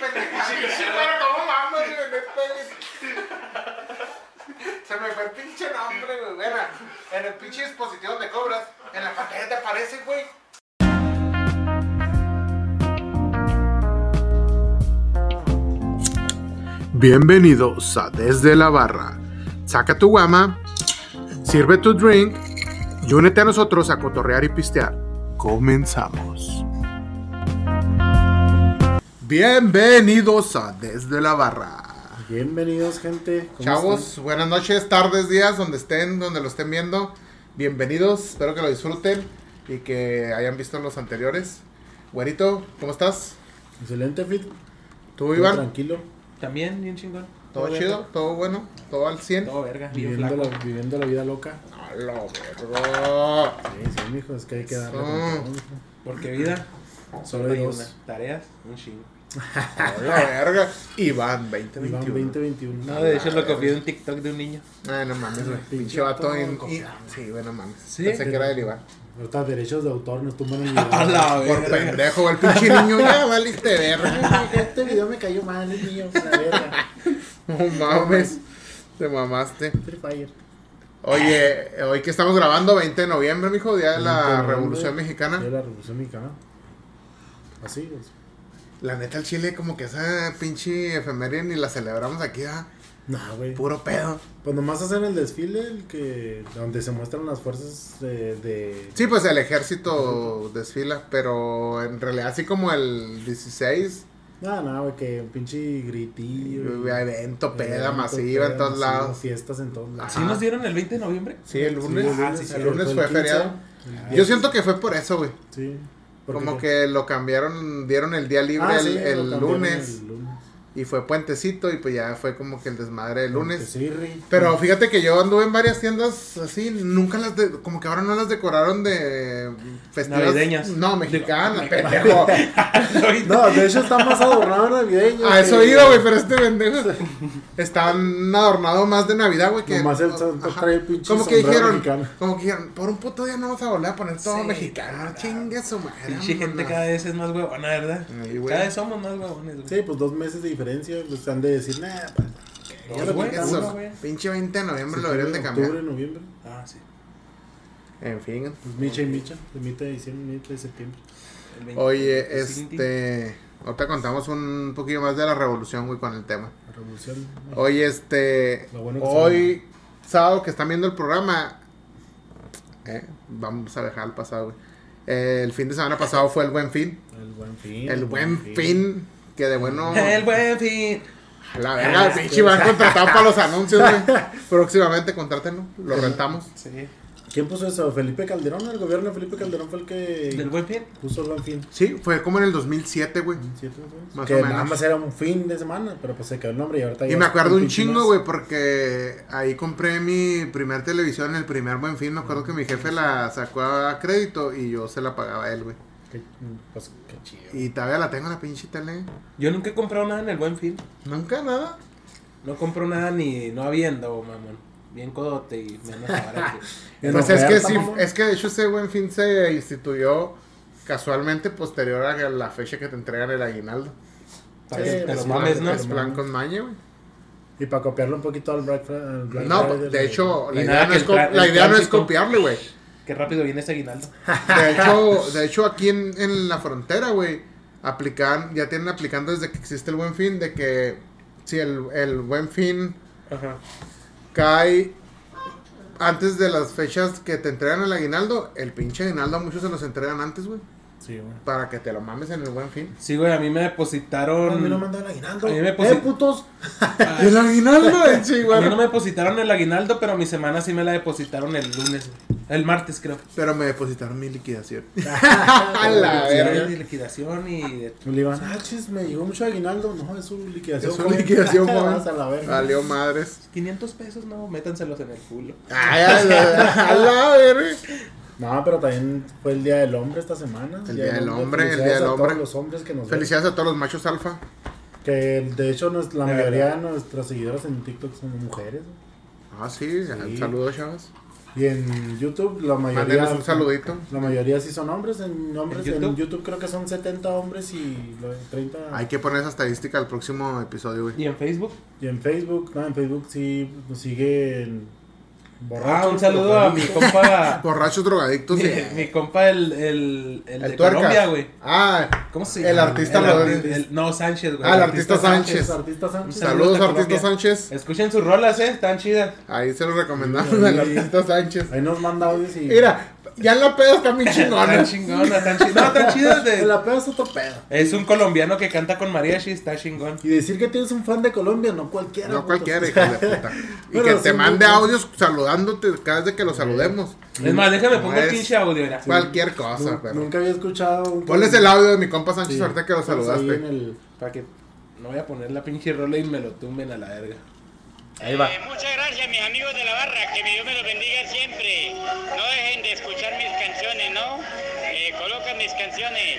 pendejada. Sí, pero ¿cómo mames. Se me fue el pinche nombre, güey. Bueno, en el pinche dispositivo donde cobras, en la pantalla te aparece, güey. Bienvenidos a Desde la Barra. Saca tu guama, sirve tu drink y únete a nosotros a cotorrear y pistear. Comenzamos. Bienvenidos a Desde la Barra. Bienvenidos, gente. ¿Cómo Chavos, están? buenas noches, tardes, días, donde estén, donde lo estén viendo. Bienvenidos, espero que lo disfruten y que hayan visto los anteriores. Güerito, ¿cómo estás? Excelente, Fit. ¿Tú, Todo Iván? Tranquilo. También, bien chingón. ¿Todo Todo chido? verga. ¿Todo bueno? ¿Todo al 100? Todo verga, Viviendo la, viviendo la vida loca. A la verga. Sí, sí, mijo. Es que hay que darle. Porque vida, Solo hay dos. una. Tareas, un chingo. A la verga. Iván, Iván 2021. 2021. No, de hecho lo copié de un TikTok de un niño. Ay, no mames, güey. Pinche vato en... Sí, güey, no mames. Sí. Pensé que era del Iván. Ahorita derechos de autor nos tumban el A video. la Por pendejo, el pinche niño ya valiste verga. este video me cayó mal, es mío. La verga. No mames. Te mamaste. Free Fire. Oye, hoy que estamos grabando, 20 de noviembre, mijo, día de 20 la Revolución Mexicana. De la Revolución Mexicana. Así es. La neta, el Chile, como que esa pinche efeméride ni la celebramos aquí, ¿ah? Nah, güey. Puro pedo. Pues nomás hacen el desfile el que donde se muestran las fuerzas de, de Sí, pues el ejército desfila, pero en realidad, así como el 16, Nada, nada, güey, que un pinche gritillo. y- evento, peda evento, masiva en peda todos masiva, lados. Fiestas en todos lados. ¿Sí nos dieron el 20 de noviembre? Sí, el lunes. Sí, el Ah, lunes, sí, sí, el fue lunes el fue 15, feriado. el Yo siento que fue por eso, güey. Sí. Como que lo cambiaron, dieron el día libre Ah, el, sí, el lo cambiaron lunes el lunes. Y fue puentecito y pues ya fue como que el desmadre del lunes. Pero fíjate que yo anduve en varias tiendas así, nunca las, de- como que ahora no las decoraron de festivas. Navideñas. No, mexicanas, pendejo. No, de hecho está más adornado navideño. A eso iba, güey, pero este pendejo están adornados más de Navidad, güey, que... Nomás el santo Ajá. trae el pinche Como que dijeron, mexicano. como que dijeron, por un puto día no vamos a volver a poner todo Sí, mexicano, chingue su madre. Pinche gente cada vez es más huevona, ¿verdad? Ay. Cada vez somos más huevones, güey. Sí, pues dos meses de diferencia. Pues han de decir, nah. Dos, ya lo uno, güey. pinche 20 de noviembre lo deberían de cambiar. Octubre, noviembre. Ah, sí. En fin. Pues micha y micha. De mitad de diciembre, mitad de septiembre. El 20. Oye, este... Ahorita contamos un poquillo más de la revolución, güey, con el tema. La revolución. Este. Lo bueno que hoy, sábado que están viendo el programa. eh, vamos a dejar el pasado, güey. Eh, el fin de semana pasado fue el buen fin. El buen fin. El buen fin. Que de bueno. El buen fin. La verga, el pinche van contratado para los anuncios, güey. Próximamente contrátenlo. Lo rentamos. Sí. ¿Quién puso eso? ¿Felipe Calderón? El gobierno de Felipe Calderón fue el que ¿Del buen fin? puso el buen fin. Sí, fue como en el 2007, güey. Más que o nada menos. más era un fin de semana, pero pues se quedó el nombre y ahorita Y ya me acuerdo un chingo, güey, porque ahí compré mi primer televisión, el primer buen fin. Me acuerdo que mi jefe la sacó a crédito y yo se la pagaba a él, güey. Qué, pues, qué chido. Y todavía la tengo la pinche tele. Yo nunca he comprado nada en el buen fin. Nunca nada. No compro nada ni no habiendo, mamón. Bien codote y menos barato. En Pues es que sí, mamón. es que de hecho ese buen fin se instituyó casualmente posterior a la fecha que te entregan el aguinaldo. Para Sí, que te lo sí, mames, ¿no? Es plan con maña, güey. Y para copiarlo un poquito al Black, Fri- al Black No, Friday, de hecho, la idea no es, copiarle, güey. Qué rápido viene ese aguinaldo. De hecho, de hecho aquí en, en la frontera, güey, aplican, ya tienen aplicando desde que existe el buen fin, de que si el, el buen fin Ajá. cae antes de las fechas que te entregan el aguinaldo, el pinche aguinaldo a muchos se los entregan antes, güey. Sí, güey. Para que te lo mames en el buen fin. Sí, güey, a mí me depositaron. A mí no me el aguinaldo. A mí me ¡Eh, posi- putos! ¿Y el aguinaldo? A mí no me depositaron el aguinaldo, pero mi semana sí me la depositaron el lunes. güey. El martes, creo. Pero me depositaron mi liquidación. A la Sí, verga. de liquidación y ah, chis, me llegó mucho aguinaldo. No, es su liquidación. Es su liquidación, joven. A la verga. Valió madres. 500 pesos, no, métanselos en el culo. Ay, a la, a la verga. No, pero también fue el Día del Hombre esta semana. El Día del Hombre, el Felicidades Día del a Hombre. todos los hombres que nos ven. Felicidades a todos los machos alfa. Que de hecho nos- la De mayoría de nuestras seguidoras en TikTok son mujeres. Ah, sí, Sí. saludos, chavas. Y en YouTube la mayoría... Mándeles un saludito. La mayoría sí son hombres. En, hombres, ¿En en, YouTube? YouTube? creo que son 70 hombres y lo- 30... Hay que poner esa estadística al próximo episodio, güey. ¿Y en Facebook? Y en Facebook, no, en Facebook sí nos siguen borrachos. Ah, un saludo a mi compa. Borrachos drogadictos. mi, y- mi compa, el, el, el, El de tuercas. Colombia, güey. Ah, ¿Cómo se El llama? artista El Rodríguez. arti- el- no, Sánchez, güey. Ah, el artista Sánchez. Artista Sánchez. Saludos artista Colombia. Sánchez. Escuchen sus rolas, eh, están chidas. Ahí se lo recomendamos Sí. al artista Sánchez. Ahí nos manda audios y... Mira, ya en la peda está bien chingona. Tan chingona, tan chingona. No, tan chidas En de... la peda es otro pedo. Es un colombiano que canta con mariachi, está chingón. Y decir que tienes un fan de Colombia, no cualquiera. No cualquiera, hijo de puta. Y que te mande audios saludándote cada vez de que lo saludemos. Es más, déjame pongo el es- pinche audio, mira. Cualquier cosa, Nu- pero. Nunca había escuchado. un- Ponles el audio de mi compa Sánchez Sí. ahorita que lo en saludaste. el- Para que no voy a poner la pinche rola y me lo tumben a la verga. Ahí va. Eh, muchas gracias, mis amigos de la barra. Que mi Dios me los bendiga siempre. No dejen de escuchar mis canciones, ¿no? Eh, colocan mis canciones.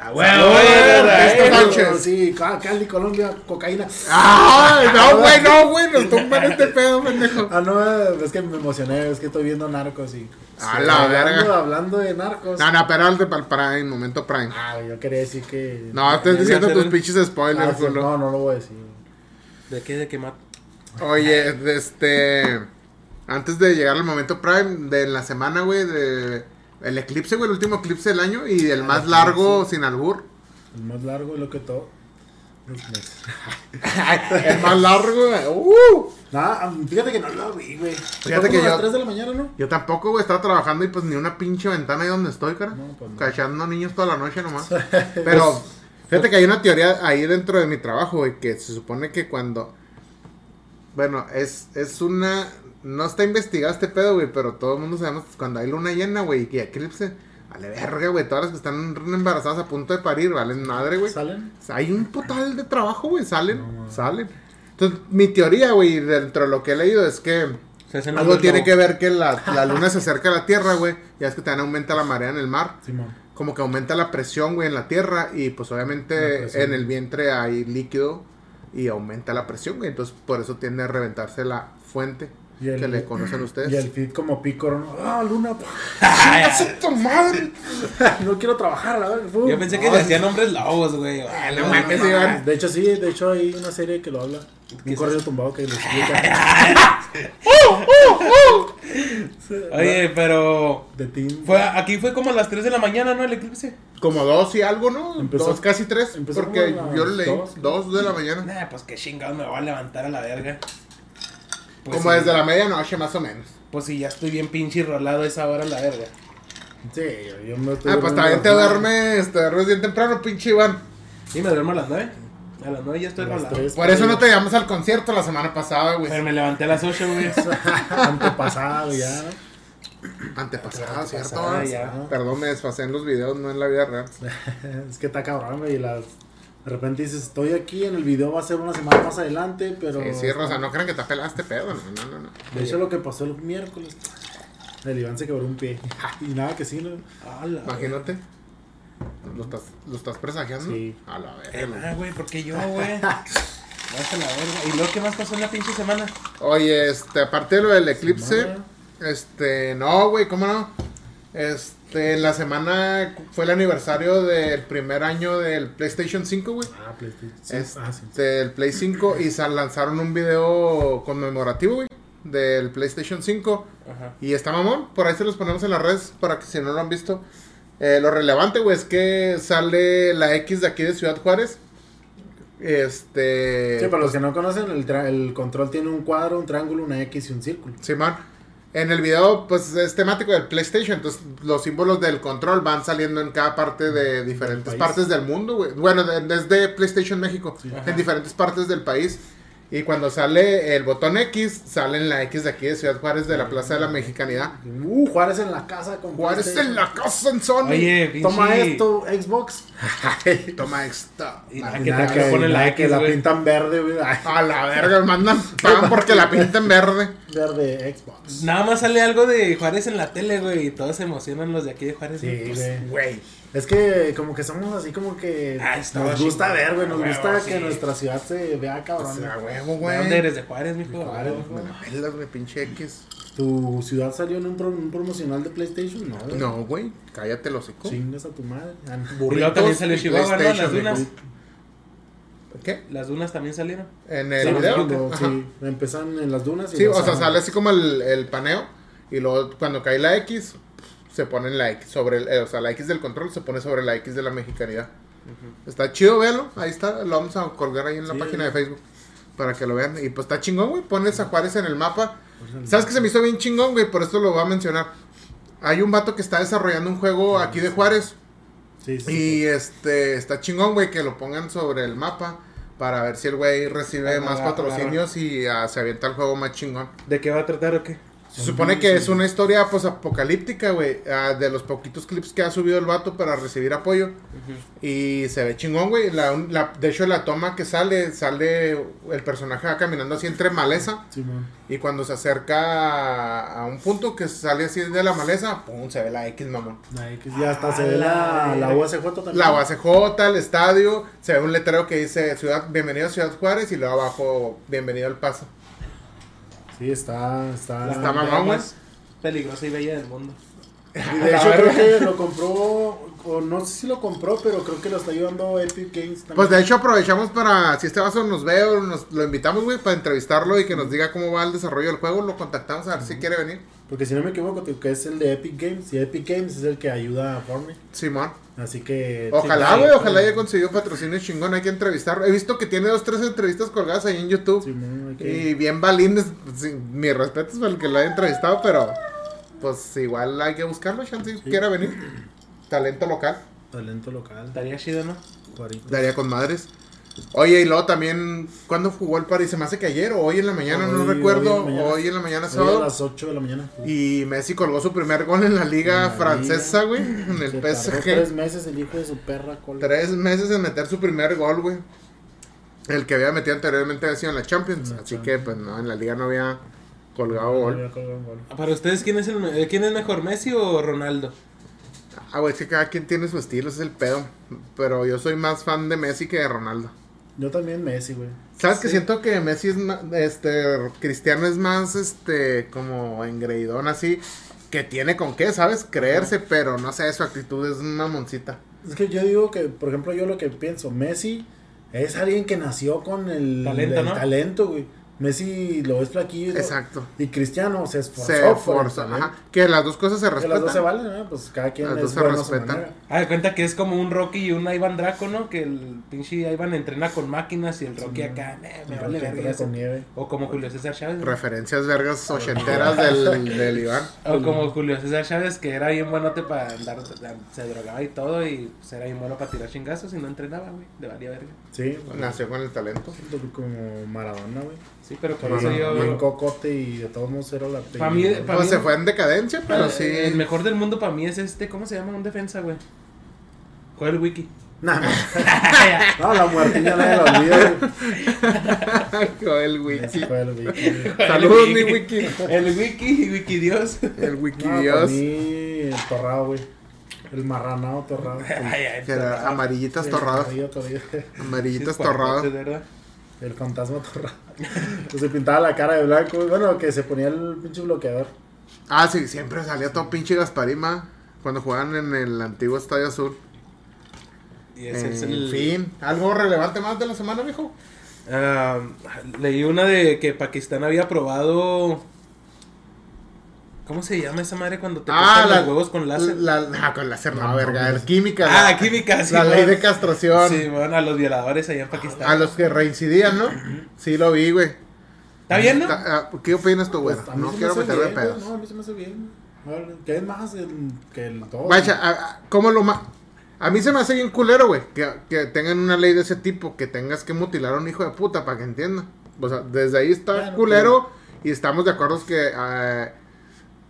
Ah, eh, artista Sánchez. Sí, Ca- Cali, Colombia, cocaína. ¡Ay! No, güey, no, güey. Nos tumban este pedo, pendejo. Ah, no, es que me emocioné, es que estoy viendo narcos y. A la hablando, verga. hablando de narcos. No, no, para el Prime, momento Prime. Ah, yo quería decir que. No, estás diciendo tus pinches Ah, spoilers, culo. no, no lo voy a decir. ¿De qué? ¿De qué más? Oye, este. Antes de llegar al momento Prime de la semana, güey, de. El eclipse, güey, el último eclipse del año y el Ah, más largo eclipse. sin albur. El más largo y lo que todo. el más largo, güey. ¡Uh! Nada, fíjate que no lo vi, güey. Fíjate que como a yo- las 3 de la mañana, ¿no? Yo tampoco, güey, estaba trabajando y pues ni una pinche ventana ahí donde estoy, cara. No, pues no. Cachando niños toda la noche nomás. Pero, fíjate que hay una teoría ahí dentro de mi trabajo, güey, que se supone que cuando. Bueno, es, es una. No está investigado este pedo, güey, pero todo el mundo sabemos que cuando hay luna llena, güey, y eclipse. Vale, verga, güey. Todas las que están embarazadas a punto de parir, valen madre, güey. ¿Salen? Hay un total de trabajo, güey. Salen, No, salen. Entonces, mi teoría, güey, dentro de lo que he leído es que. Algo tiene que ver que la, la luna se acerca a la Tierra, güey. Ya es que también aumenta la marea en el mar. Simón. Como que aumenta la presión, güey, en la Tierra. Y pues obviamente en el vientre hay líquido y aumenta la presión. Entonces por eso tiende a reventarse la fuente Y el- que le conocen ustedes. Y el feed como pícoro, ¿no? ¡Ah, luna! ¡Chinga tu madre! no quiero trabajar, a ver. fu. Yo pensé que le hacían hombres lobos, güey. Ah, no mames, Iván. De hecho, sí, de hecho hay una serie que lo habla. Un correo tumbado que lo explica. Oye, pero. De Teen. Fue, aquí fue como a las 3 de la mañana, ¿no? El eclipse. Como dos y algo, ¿no? Empezó- dos, casi tres. empezó Porque como a yo leí dos. dos de la mañana. Nah, pues qué chingados me voy a levantar a la verga. Pues Como sí, desde la medianoche, más o menos. Pues sí, ya estoy bien pinche rolado a esa hora la verga. Sí, yo, yo me estoy Ah, pues también te duermes, te duermes bien temprano, pinche Iván. Y me duermo a las 9. A las 9 ya estoy A las rolado. Por eso no te llamamos al concierto la semana pasada, güey. Pero me levanté a las 8, güey. Antepasado ya. Antepasada, ¿cierto? Ya. Perdón, me desfasé en los videos, no en la vida real. Es que está cabrón, güey. y Las... De repente dices, estoy aquí, en el video va a ser una semana más adelante, pero... Sí, sí, Rosa, no crean que te pelaste pedo, no, no, no. no. De hecho, lo que pasó el miércoles, el Iván se quebró un pie. Y nada que sí, ¿no? Imagínate. ¿Lo estás, ¿Lo estás presagiando? Sí. A la verga. ah, güey, ¿por qué yo, güey? Vas a la verga. ¿Y luego qué más pasó en la pinche semana? Oye, este, aparte de lo del eclipse, Semana. este, no, güey, ¿cómo no? Este, en la semana fue el aniversario del primer año del PlayStation 5, güey. Ah, PlayStation. Sí. Este, Ah, sí. del Play 5 y sa- lanzaron un video conmemorativo, güey, del PlayStation 5. Ajá. Y está mamón, por ahí se los ponemos en las redes para que si no lo han visto. Eh, lo relevante, güey, es que sale la X de aquí de Ciudad Juárez. Este. Sí, para los que no conocen, el, tra- el control tiene un cuadro, un triángulo, una X y un círculo. Simón. En el video, pues es temático del PlayStation. Entonces, los símbolos del control van saliendo en cada parte de diferentes partes del mundo, güey. Bueno, de- desde PlayStation México, en diferentes partes del país. Y cuando sale el botón X, sale en la X de aquí de Ciudad Juárez de la Plaza de la Mexicanidad. Uh, Juárez en la casa con Juárez en la casa en Sony. Oye, pinche. Toma esto, Xbox. Toma esta. Y que ponen la nada que X, la pintan verde, güey. A la verga, mandan pan porque la pinta en verde. Verde Xbox. Nada más sale algo de Juárez en la tele, güey. Y todos se emocionan los de aquí de Juárez. Sí, güey. Pues, güey. Güey. Es que como que somos así como que Ah, está nos gusta ver, güey, nos huevo, gusta sí. que nuestra ciudad se vea O cabrón. sea, huevo, ¿De güey. dónde eres? ¿De Juárez, mijo? De Juárez, Me la pelas, güey, pinche X. ¿Tu ciudad salió en un, pro- un promocional de PlayStation? No, güey. No, güey, cállate los hocico. Chingas a tu madre. Ah, Y luego también salió Chihuahua, ¿no? Las PlayStation, dunas. hijo. ¿Qué? Las dunas también salieron. En el Sí, video. cuando- sí, empiezan en las dunas. y Sí, o sea, salen. sale así como el, el paneo. Y luego cuando cae la X, se pone la X sobre el. eh, o sea, la X del control se pone sobre la X de la mexicanidad. Está chido, véalo. Ahí está. Lo vamos a colgar ahí en la Sí. página de Facebook. Para que lo vean. Y pues está chingón, güey. Pones a Juárez en el mapa. ¿Sabes qué se me hizo bien chingón, güey? Por esto lo voy a mencionar. Hay un vato que está desarrollando un juego aquí de Juárez. Sí, sí. Y este está chingón, güey, que lo pongan sobre el mapa. Para ver si el güey recibe Agarra- más patrocinios y ah, se avienta el juego más chingón. ¿De qué va a tratar o qué? Se supone que es una historia pues apocalíptica, güey, ah, de los poquitos clips que ha subido el vato para recibir apoyo. Y se ve chingón, güey. La, la- de hecho, la toma que sale, sale el personaje va caminando así entre maleza. Simón. Y cuando se acerca a, a un punto que sale así de la maleza, pum, se ve la X, mamón. Ahí que ya hasta se ve la, la UACJ también. La UACJ, el estadio, se ve un letrero que dice Ciudad, bienvenido a Ciudad Juárez y luego abajo, bienvenido al Paso. Sí, está. Está, La Está mamón, güey. más peligrosa y bella del mundo. Y de hecho, creo que lo compró. O no sé si lo compró, pero creo que lo está ayudando Epic Games también. Pues de hecho aprovechamos para, si este vaso nos ve o nos lo invitamos, güey, para entrevistarlo y que nos diga cómo va el desarrollo del juego, lo contactamos a ver si quiere venir. Porque si no me equivoco, que es el de Epic Games. Y Epic Games es el que ayuda a Fortnite. Simón. Así que. Ojalá, sí, güey, sí, ojalá sí. haya conseguido patrocinio chingón, hay que entrevistarlo. He visto que tiene dos, tres entrevistas colgadas ahí en YouTube. Simón, hay que- Y bien balines, sí, mis respetos para el que lo haya entrevistado, pero pues igual hay que buscarlo, chance, si quiera venir. Talento local, Talento local. Estaría chido, ¿no? Daría con madres. Oye, y luego también, ¿cuándo jugó el París? Se me hace que ayer o hoy en la mañana, no recuerdo. hoy en la mañana. Hoy en la mañana, Hoy a sábado. las 8 de la mañana. Y Messi colgó su primer gol en la liga En la francesa, güey, en el PSG. tres meses el hijo de su perra cola. Tres meses en meter su primer gol, güey. El que había metido anteriormente había sido en la Champions. En la así Champions. que, pues, no, en la liga no había colgado No gol. había colgado un gol. Para ustedes, ¿quién es, el, ¿quién es mejor, Messi o Ronaldo? Ah, güey, es que cada quien tiene su estilo, ese es el pedo. Pero yo soy más fan de Messi que de Ronaldo. Yo también Messi, güey. ¿Sabes que siento que Messi es más, este, Cristiano es más, este, como engreidón así, que tiene con qué, ¿sabes? Creerse, pero no sé, su actitud es una moncita. Es que yo digo que, por ejemplo, yo lo que pienso, Messi es alguien que nació con el Talento, el ¿no? talento, güey. Messi lo ves flaquillo. Exacto. Y Cristiano se esforzó. Se esforza, ajá. Que las dos cosas se Que las dos se respetan. valen, ¿no? Pues cada quien Las es dos se respetan. manera. Ah, de cuenta que es como un Rocky y un Ivan Draco, ¿no? Que el pinche Ivan entrena con máquinas y el Rocky acá, "Nah, me El vale verga entra ese". con nieve. O como Julio César Chávez. ¿no? Referencias vergas ochenteras del, del Iván. O como Julio César Chávez, que era bien buenote para andar, se drogaba y todo, y pues era bien bueno para tirar chingazos y no entrenaba, güey, de valía verga. Sí, bueno, Nació con el talento. como Maradona, güey. Sí, pero por eso yo... bien cocote y de todos modos era la Pa' mí- pa' Pues mí- se fue en decadencia, pero Eh, sí. El mejor del mundo para mí es este, ¿cómo se llama? Un defensa, güey. Joel Wiki. Nah, nah. No, la muertilla nadie la olvida, güey. el wiki. Fue el wiki. Saludos, mi wiki. El Wiki, Wiki Dios. El wiki No, para Dios. mí, el torrado, güey. El marranado torrado. Ay, ay, Que era amarillitas Sí, torradas. amarillo. Amarillitas Sí, torradas. El fantasma torrado. Pues se pintaba la cara de blanco. Bueno, que se ponía el pinche bloqueador. Ah, sí, siempre salía todo pinche Gasparima. Cuando jugaban en el antiguo Estadio Azul. Y ese es En el... fin, ¿algo relevante más de la semana, mijo? Ah, leí una de que Pakistán había aprobado. ¿Cómo se llama esa madre cuando te Ah, la, los huevos con láser? La, ah, con láser, no, No, verga. no, el química. ah, la- química, sí. La ley de castración. Sí, bueno, a los violadores allá en Pakistán. A los que reincidían, ¿no? Sí, lo vi, güey. ¿Está bien, no? Ah, ¿Qué opinas tú, güey? Pues, no me quiero meterme güey. pedos. No, a mí se me hace bien. ¿Qué es más el, que el todo? Vaya, a- a- ¿cómo lo ma A mí se me hace bien culero, güey, que, que tengan una ley de ese tipo, que tengas que mutilar a un hijo de puta para que entienda. O sea, desde ahí está Bueno, culero y estamos de acuerdo que eh,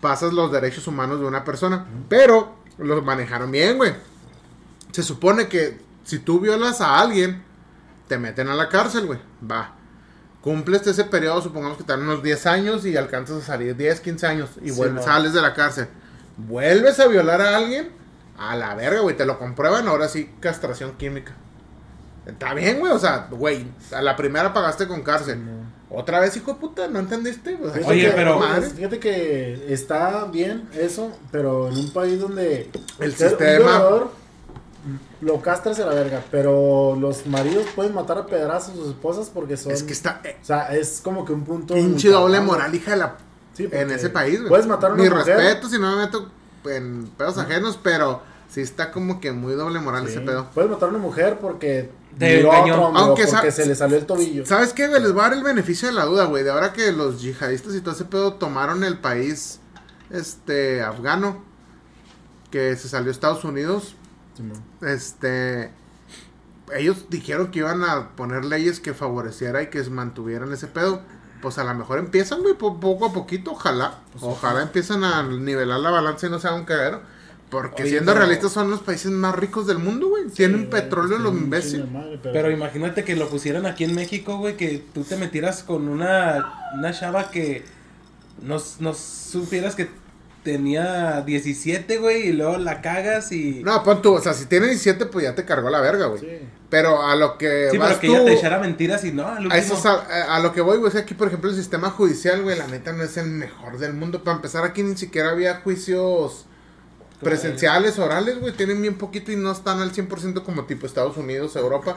pasas los derechos humanos de una persona. Pero los manejaron bien, güey. Se supone que si tú violas a alguien, te meten a la cárcel, güey. Va. Cumples ese periodo, supongamos que te dan unos 10 años y alcanzas a salir 10, 15 años y Sí, vuelves, no. sales de la cárcel. Vuelves a violar a alguien, a la verga, güey, te lo comprueban, ahora sí, castración química. Está bien, güey, o sea, güey, a la primera pagaste con cárcel. Otra vez, hijo de puta, ¿no entendiste? Pues, Oye, que- pero- Fíjate, fíjate que está bien eso, pero en un país donde El sistema- lo castras a la verga, pero los maridos pueden matar a pedazos a sus esposas porque son... Es que está eh, O sea, es como que un punto... pinche doble moral, hija de la Sí, en ese país, güey. Puedes matar a una Mi mujer. respeto si no me meto en pedos ajenos, pero sí está como que muy doble moral Sí, ese pedo. Puedes matar a una mujer porque Engañó. otro hombre o Aunque porque se le salió el tobillo. ¿Sabes qué, güey? Les voy a dar el beneficio de la duda, güey. De ahora que los yihadistas y todo ese pedo tomaron el país, este, afgano, que se salió a Estados Unidos, este, ellos dijeron que iban a poner leyes que favoreciera y que mantuvieran ese pedo. Pues a lo mejor empiezan, güey, po- poco a poquito, ojalá. Pues ojalá empiezan a nivelar la balanza y no se haga un cagadero. Porque Oye, siendo pero- realistas son los países más ricos del mundo, güey. Tienen Sí, petróleo pues, los tiene imbéciles. pero- Pero imagínate que lo pusieran aquí en México, güey, que tú te metieras con una, una chava que no, no supieras que tenía 17, güey, y luego la cagas y... No, pon tú, o sea, si tienes 17, pues ya te cargó la verga, güey. Sí. Pero a lo que sí, vas pero que tú, ella te echara mentiras y no, al último... a, eso es a, a lo que voy, güey, es que aquí, por ejemplo, el sistema judicial, güey, la neta no es el mejor del mundo. Para empezar, aquí ni siquiera había juicios presenciales, orales, güey. Tienen bien poquito y no están al 100% como tipo Estados Unidos, Europa.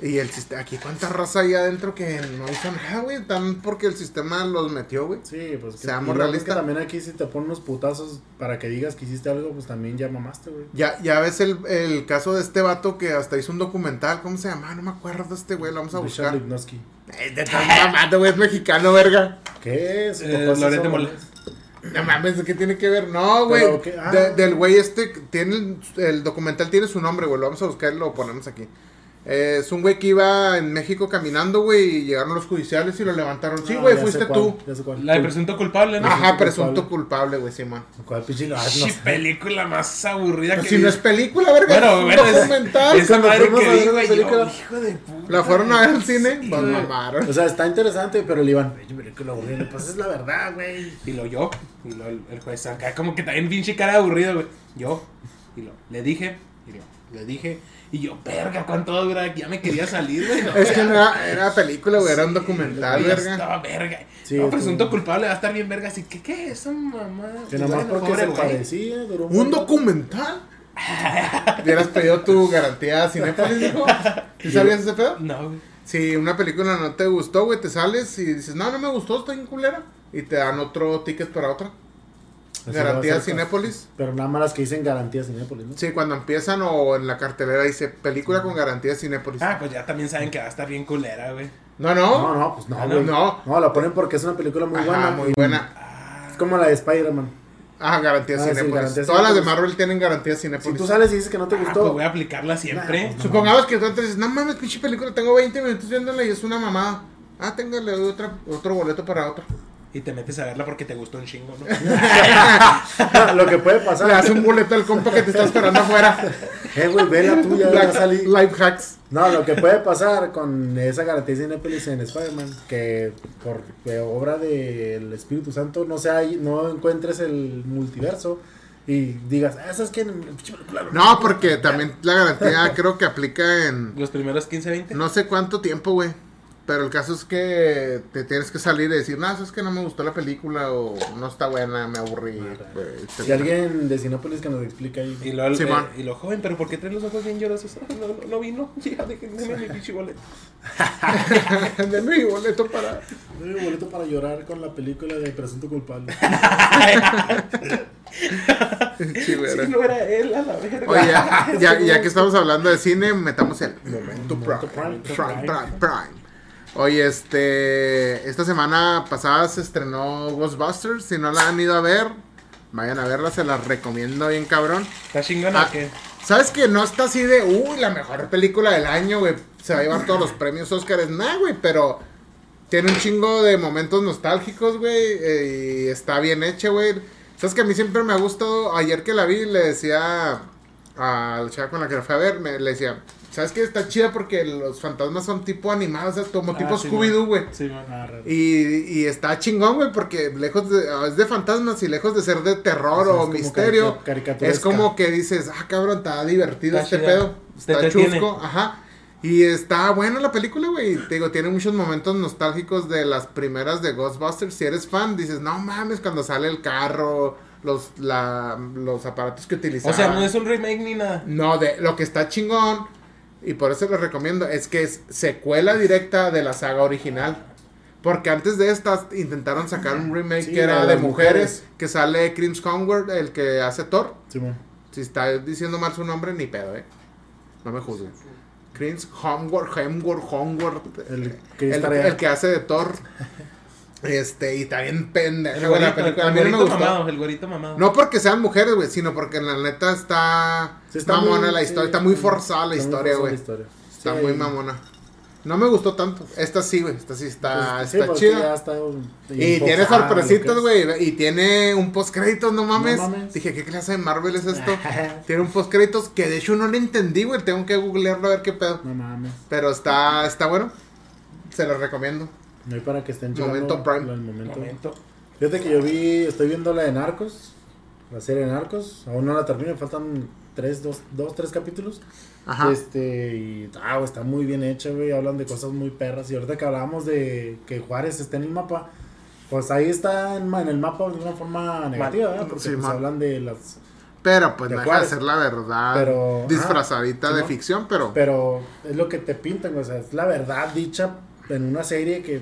Y el sistema, aquí cuánta raza hay adentro que no hizo nada, güey. Tan porque el sistema los metió, güey. Sí, pues que, Seamos realistas. también aquí si te ponen unos putazos para que digas que hiciste algo, pues también ya mamaste, güey. Ya, ya ves el, el caso de este vato que hasta hizo un documental. ¿Cómo se llama? No me acuerdo de este güey. Lo vamos a Richard buscar. Lipnowski. Eh, te estás mamando, güey. Es mexicano, verga. ¿Qué es? Eh, de Mola. No mames, ¿qué tiene que ver? No, güey. Ah. De- del güey este, tiene el, el documental tiene su nombre, güey. Lo vamos a buscar y lo ponemos aquí. Eh, es un güey que iba en México caminando, güey, y llegaron los judiciales y lo levantaron. Sí, güey, fuiste cuál, tú. Cuál. La de presunto culpable, ¿no? Ajá, presunto culpable, güey. ¿Cuál lo- ah, no Sí, película más aburrida Pues que si vi. no es película, verga. Bueno, es bueno, un es- documental. Esa cuando madre fuimos que a ver güey, película. yo, hijo de puta. La fueron a ver al cine. Sí, Pues güey. mamaron. O sea, está interesante, pero le iban, película aburrida. Pues es la verdad, güey. Y lo yo, y lo el, el juez acá como que también pinche cara aburrido, güey. Yo, y lo, le dije, y lo, le dije, y yo, verga, ¿cuánto va a durar? Ya me quería salir, güey. No, Es que no era, era película, güey, era un documental, verga. Estaba verga. Sí, no, presunto culpable va a estar bien verga, así que, ¿qué es esa mamá? Que nada más porque pobre se parecía, duró ¿Un montón. documental? ¿Hubieras pedido tu garantía Cinépolis, dijo? ¿Sí sabías ese pedo? No, güey. Si una película no te gustó, güey, te sales y dices, no, no me gustó, está bien culera. Y te dan otro ticket para otra. Garantía Cinépolis. Pero nada más las que dicen garantía Cinépolis, ¿no? Sí, cuando empiezan o en la cartelera dice película con garantía Cinépolis. Ah, pues ya también saben que va a estar bien culera, güey. No, No, no. no, pues no, Ah, güey. no. No, la ponen porque es una película muy Ajá, buena. muy y- buena. Es como la de Spider-Man. Ah, garantía Ah, sí, Cinépolis. garantía Todas las de. Marvel tienen garantía Si Cinépolis. tú sales y dices que no te Ah, pues gustó, voy a aplicarla siempre. Nah, pues Supongamos que tú antes dices, no mames, pinche película, tengo 20 minutos viéndola y es una mamada. Ah, doy otra, otro boleto para otra. Y te metes a verla porque te gustó un chingo, ¿no? lo que puede pasar. Le das un boleto al compa que te está esperando afuera. Eh, güey, ve la tuya, salir. Life hacks. No, lo que puede pasar con esa garantía de Cinépolis en Spider-Man, que por obra del Espíritu Santo no sea, no encuentres el multiverso y digas, ah, ¿sabes qué? Pinche película, No, porque también la garantía creo que aplica en Los primeros 15, 20. no sé cuánto tiempo, güey. Pero el caso es que te tienes que salir y decir, no, es que no me gustó la película o no está buena, me aburrí. etcétera. Y alguien de Cinépolis que nos explica ahí. Y lo, eh, y lo joven, pero ¿por qué traes los ojos bien llorosos? No, no, no vino. Ya, déjenme mi pinche boleto. De mi boleto para. Doy un boleto para llorar con la película de Presunto Culpable. Sí, Si no era él, a la verga. Oye, ya, ya, ya que estamos hablando de cine, metamos el momento Momento prime. prime. Prime, prime, prime. Oye, este. Esta semana pasada se estrenó Ghostbusters. Si no la han ido a ver, vayan a verla, se las recomiendo bien cabrón. ¿Está chingona Ah, qué? ¿Sabes que no está así de, uy, la mejor película del año, güey? Se va a llevar todos los premios Oscars. Nah, güey, pero tiene un chingo de momentos nostálgicos, güey. eh, y está bien hecha, güey. ¿Sabes que a mí siempre me ha gustado? Ayer que la vi, le decía al chava con la que la fui a ver, me, le decía, ¿sabes qué? Está chida porque los fantasmas son tipo animados, o sea, como tipo Ah, sí, Scooby-Doo, güey. Sí, man. Ah. Y, y está chingón, güey, porque lejos de, es de fantasmas y lejos de ser de terror O sea, o, es misterio, es como que dices, ah, cabrón, está divertido Está este chida. pedo, Te está entretiene. chusco, ajá. Y está buena la película, güey. Te digo, tiene muchos momentos nostálgicos de las primeras de Ghostbusters. Si eres fan, dices, no mames, cuando sale el carro, los, la, los aparatos que utilizaban. O sea, no es un remake ni nada. No, de lo que está chingón, y por eso lo recomiendo, es que es secuela directa de la saga original. Porque antes de estas intentaron sacar un remake Sí, que era de mujeres, mujeres. que sale Chris Conward, el que hace Thor. Si está diciendo mal su nombre, ni pedo, eh. No me juzguen. Chris Hemsworth, Hemsworth, Hemsworth, El el, que hace de Thor. Este, y bien pendeja, El güey, la güerito, película. El mí no me gustó. mamado, el güerito mamado. No porque sean mujeres, güey, sino porque la neta está, Sí, está mamona muy- la sí, historia, está muy forzada la historia, güey. Está Sí. muy mamona. No me gustó tanto. Esta sí, güey. Esta sí está, Pues, está chida. está Y tiene sorpresitas, lo güey. Y tiene un postcréditos, no mames. mames. Dije, ¿qué clase de Marvel es esto? tiene un postcréditos que de hecho no le entendí, güey. Tengo que googlearlo a ver qué pedo. No mames. Pero está, está bueno. Se lo recomiendo. No hay para que estén Momento checando Prime. del momento. Momento. Fíjate que yo vi, estoy viendo la de Narcos, la serie de Narcos, aún no la termino, me faltan tres, dos, dos, tres capítulos. Ajá. Este, y ah, está muy bien hecha, güey, hablan de cosas muy perras. Y ahorita que hablábamos de que Juárez está en el mapa, pues ahí está en, en el mapa de una forma negativa, ¿verdad? Porque Sí, pues, hablan de las... Pero pues De no deja de ser la verdad. Pero, disfrazadita ajá, de ficción, pero. Pero es lo que te pintan, güey, o sea, es la verdad dicha en una serie que,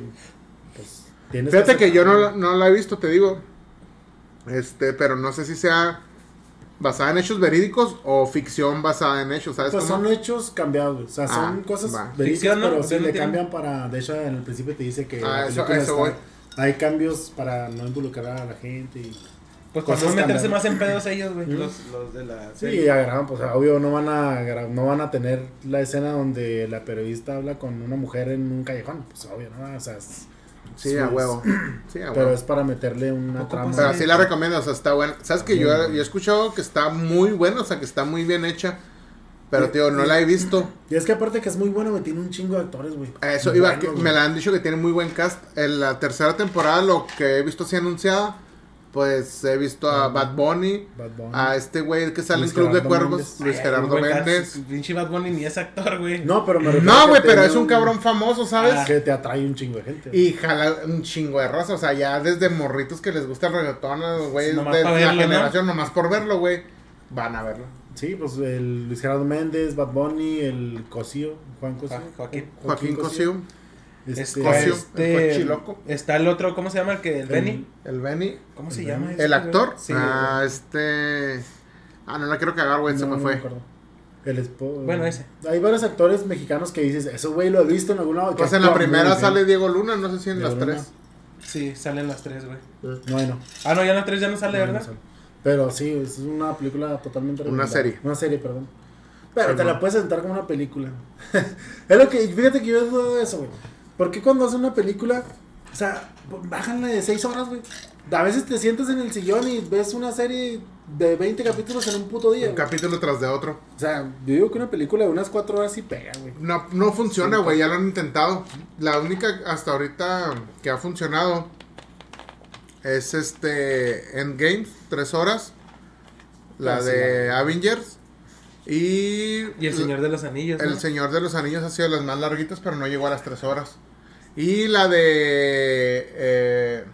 pues, tienes Fíjate que yo no, no la he visto, te digo. Este, pero no sé si sea basada en hechos verídicos o ficción basada en hechos, ¿sabes Pues cómo? son hechos cambiados. O sea, son Ah, cosas va. verídicas, pero no le tiene- cambian para. De hecho, en el principio te dice que. Ah, eso- eso voy. Hay cambios para no involucrar a la gente. Y, Pues para no meterse más en pedos ellos, güey. Los, los de la sí, serie. y agarraron, pues obvio, no van, a, no van a tener la escena donde la periodista habla con una mujer en un callejón. Pues obvio, ¿no? O sea, es- Sí, a huevo. Sí, a Pero huevo. es para meterle una trama. Pero sí la recomiendo, o sea, está buena. ¿Sabes que yo, yo he escuchado que está muy buena, o sea, que está muy bien hecha? Pero, Sí, tío, no sí. la he visto. Y es que aparte que es muy bueno, me tiene un chingo de actores, güey. Eso Muy iba, que güey. me la han dicho que tiene muy buen cast. En la tercera temporada, lo que he visto así anunciada, pues he visto a Bad Bunny, Bad Bunny. a este güey que sale Luis en Club de Cuervos. Luis Gerardo Méndez. Pinche Bad Bunny ni es actor, güey. No, pero me refiero No, güey, pero es un cabrón famoso, ¿sabes? Que te atrae un chingo de gente. Y jala un chingo de raza, o sea, ya desde morritos que les gusta el reggaetón, a los güeyes Nomás de la verlo, ¿no? generación, nomás por verlo, güey, van a verlo. Sí, pues el Luis Gerardo Méndez, Bad Bunny, el Cosío, Juan Cosío. Jo- Joaquín. Joaquín Cosío, Este, Cosio, este, el está el otro, ¿cómo se llama? El que el el- Benny. el Benny, ¿Cómo se llama? Este, el actor, Sí, ah, este... Ah, no la quiero cagar, güey, se no, me no fue. acuerdo. El esposo. Bueno, ese. Hay varios actores mexicanos que dices, eso güey lo he visto en algún lado. Pues en la primera bien". sale Diego Luna, no sé si en Diego las Luna. tres. sí, salen las tres, güey. No, ahí no. Ah, no, ya en las tres ya no sale, No, no ¿verdad? sale. Pero sí, es una película totalmente Una serie. Una serie, perdón. Pero Sí, te la puedes sentar como una película. es lo que, fíjate que yo dudo de eso, güey. ¿Por qué cuando haces una película, o sea, bájanle de 6 horas, güey? A veces te sientas en el sillón y ves una serie de 20 capítulos en un puto día. Un güey. capítulo tras de otro. O sea, yo digo que una película de unas 4 horas sí pega, güey. No, no funciona, güey, ya lo han intentado. La única hasta ahorita que ha funcionado es este Endgame, tres horas. La Ah, de Avengers. Y, Y el Señor de los Anillos. El ¿no? Señor de los Anillos ha sido de las más larguitas, pero no llegó a las tres horas. Y la de... eh,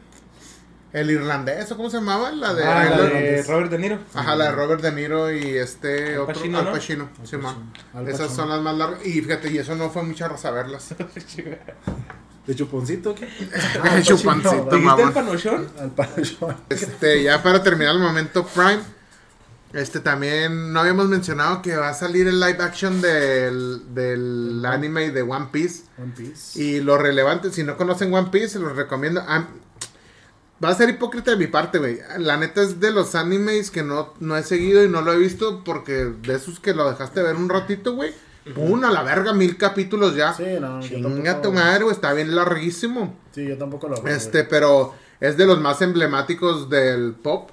el irlandés, ¿o cómo se llamaba? La de... Ah, la de Robert De Niro. Ajá, la de Robert De Niro y este Al otro... Pacino, Al ¿no? Pacino, Al. Pacino. Al Esas Pacino. son las más largas. Y fíjate, y eso no fue mucha raza verlas. ¿De chuponcito qué? El chuponcito, ¿Dijiste mamón. el panochón? Al panchón. Este, ya para terminar el momento Prime, este también no habíamos mencionado que va a salir el live action del, del anime de One Piece. One Piece. Y lo relevante, si no conocen One Piece, se los recomiendo. Ah, va a ser hipócrita de mi parte, güey. La neta es de los animes que no, no he seguido y no lo he visto porque de esos que lo dejaste ver un ratito, güey. Pum, a la verga, mil capítulos ya. Sí, no, Chinga tu madre, güey, está bien larguísimo. Sí, yo tampoco lo veo. Este, pero es de los más emblemáticos del pop.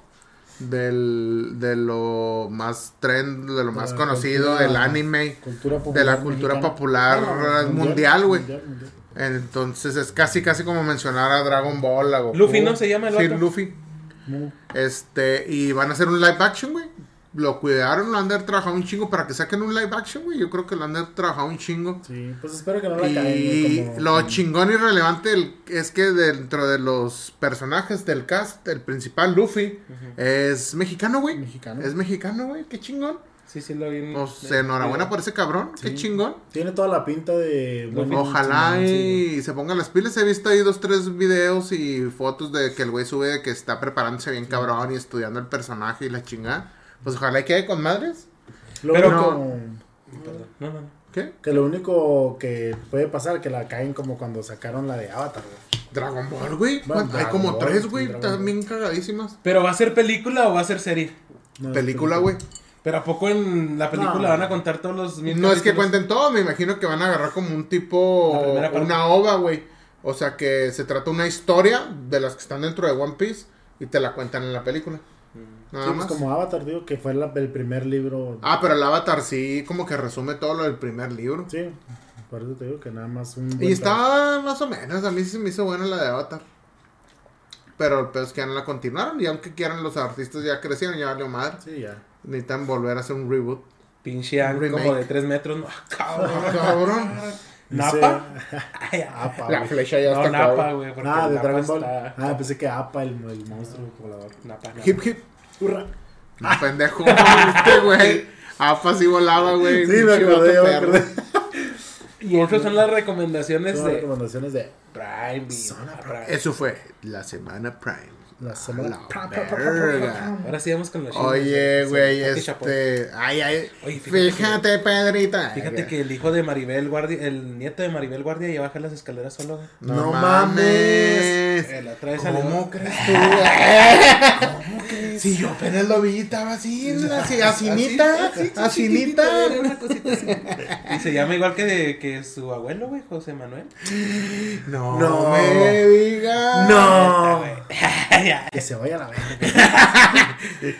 Del, de lo más trend, de lo más la conocido, cultura- del anime. Cultura de la cultura mexicana. popular No, mundial, güey. Entonces es casi casi como mencionar a Dragon Ball, a Goku. Luffy, ¿no? Se llama el Sí. Luffy. Este, y van a hacer un live action, güey. Lo cuidaron, lo han de haber trabajado un chingo para que saquen un live action, güey. Yo creo que lo han de haber trabajado un chingo. Sí, pues espero que no la Y como- lo chingón y relevante es que dentro de los personajes del cast, el principal, Luffy, es mexicano, güey. Mexicano. Es mexicano, güey. Qué chingón. Sí, sí, lo vi. en- Pues en- enhorabuena por ese cabrón. Qué chingón. Tiene toda la pinta de... bueno, Ojalá sí, y se pongan las pilas. He visto ahí dos, tres videos y fotos de que el güey sube que está preparándose bien cabrón y estudiando el personaje y la chingada. Pues ojalá quede con madres. Lo Pero único- Perdón. No, no, no. ¿Qué? Que lo único que puede pasar que la caen como cuando sacaron la de Avatar, güey. Dragon Ball, güey. Bueno, Hay como Ball, tres, güey. También cagadísimas. ¿Pero va a ser película o va a ser serie? No, Película, güey. ¿Pero a poco en la película No. van a contar todos los mil No es que cuenten todo, me imagino que van a agarrar como un tipo, una ova, güey. O sea que se trata una historia de las que están dentro de One Piece y te la cuentan en la película. Nada Sí, pues más. como Avatar, digo, que fue la- el primer libro. Ah, pero el Avatar sí, como que resume todo lo del primer libro. Sí, por eso te digo que nada más un... Y estaba más o menos, a mí sí se me hizo buena la de Avatar. Pero el peor es que ya no la continuaron y aunque quieran los artistas ya crecieron, ya valió madre. Sí, ya. Necesitan volver a hacer un reboot. Pinche Remake. como de 3 metros. No, cabrón. Cabrón. ¿Napa? Ay. Apa, La flecha ya No, está Napa, güey. Ah, de Dragon Ball. está- Ah, pensé que Apa, el, el monstruo volador. Napa, Napa. Hip hip. Hurra. No, pendejo, este güey. Apa sí volaba, güey. Sí, me acordé, me acordé. Y esas son las recomendaciones Son de recomendaciones de Prime Video. Prime. Eso fue la semana Prime. La semana. La Pa, pa, pa, pa, pa, verga. Ahora sí vamos con los chismes Oye, de- güey, este. Ay, ay. Oye, fíjate Fíjate, Pedrita. Fíjate que el hijo de Maribel Guardia, el nieto de Maribel Guardia, ya baja las escaleras solo. güey. No, No mames. Eh, la ¿Cómo crees tú? ¿Cómo crees? Si yo apenas lo vi, estaba así, así, asinita, Así, así, asinita. Y se llama igual que, de, que su abuelo, güey, José Manuel. No, No. me digas. No. Que se vaya a la verga.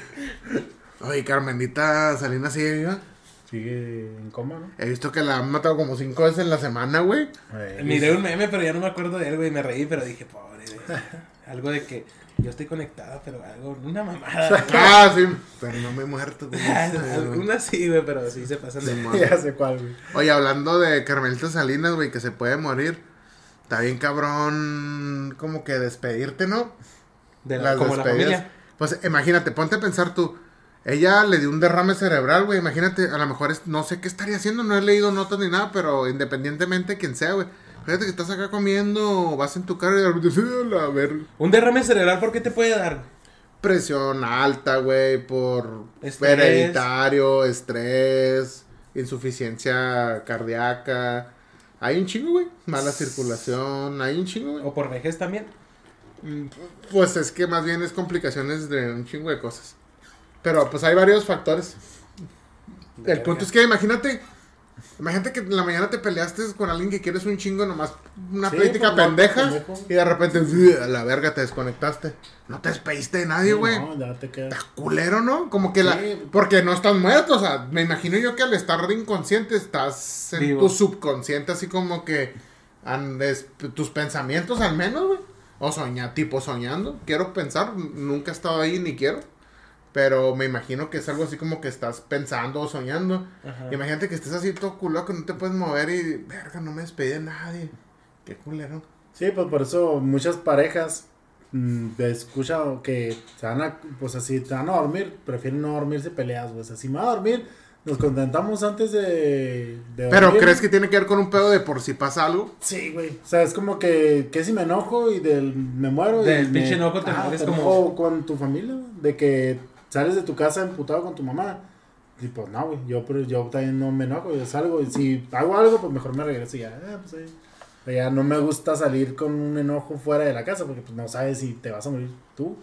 Oye, Carmenita Salinas sigue viva. Sigue en coma, ¿no? He visto que la han matado como cinco veces en la semana, güey. Miré un meme, pero ya no me acuerdo de él, güey. Me reí, pero dije, pobre, güey. Algo de que yo estoy conectada, pero algo, una mamada. Ah, sí. Pero no me he muerto. güey. Alguna sí, güey, pero sí se pasan de. Simón. ya sé cuál, güey. Oye, hablando de Carmelita Salinas, güey, que se puede morir. Está bien cabrón como que despedirte, ¿no? De la- Las como la despedidas. familia. Pues imagínate, ponte a pensar tú. Ella le dio un derrame cerebral, güey. Imagínate, a lo mejor es, no sé qué estaría haciendo, no he leído notas ni nada, pero independientemente de quien sea, güey. Fíjate que estás acá comiendo, vas en tu carro y de repente, "Sí, a ver, Un derrame cerebral, ¿por qué te puede dar? presión alta, güey, por Estrés. hereditario, estrés, insuficiencia cardíaca. Hay un chingo, güey. Mala circulación, hay un chingo, güey. O por vejez también. Pues es que más bien es complicaciones de un chingo de cosas. Pero pues hay varios factores. El punto es que imagínate, imagínate que en la mañana te peleaste con alguien que quieres un chingo nomás una Sí, plática pues, pendeja y de repente la verga te desconectaste. No te despediste de nadie, güey. No, ya te quedas. Está culero, ¿no? Como que la. Sí. Porque no estás muerto, o sea, me imagino yo que al estar inconsciente estás en Vivo. tu subconsciente, así como que. andes- tus pensamientos al menos, güey. O soñar, tipo soñando. Quiero pensar, nunca he estado ahí ni quiero. Pero me imagino que es algo así como que estás pensando o soñando. Ajá. Imagínate que estés así todo culo que no te puedes mover y. Verga, no me despedí de nadie. Qué culero. Sí, pues por eso muchas parejas mm, escuchan que se van a, pues así, se van a dormir, prefieren no dormirse peleadas, pues así me voy a dormir, nos contentamos antes de, de Pero dormir. ¿crees que tiene que ver con un pedo de por si pasa algo? Sí, güey. O sea, es como que, que si me enojo y del, me muero. Del pinche me- enojo te Ah, mueres te como- enojo con tu familia, güey, de que sales de tu casa emputado con tu mamá. Y pues no, güey, yo, pero yo también no me enojo, yo salgo y si hago algo, pues mejor me regreso y ya. ah, pues, sea, ya no me gusta salir con un enojo fuera de la casa porque pues no sabes si te vas a morir tú.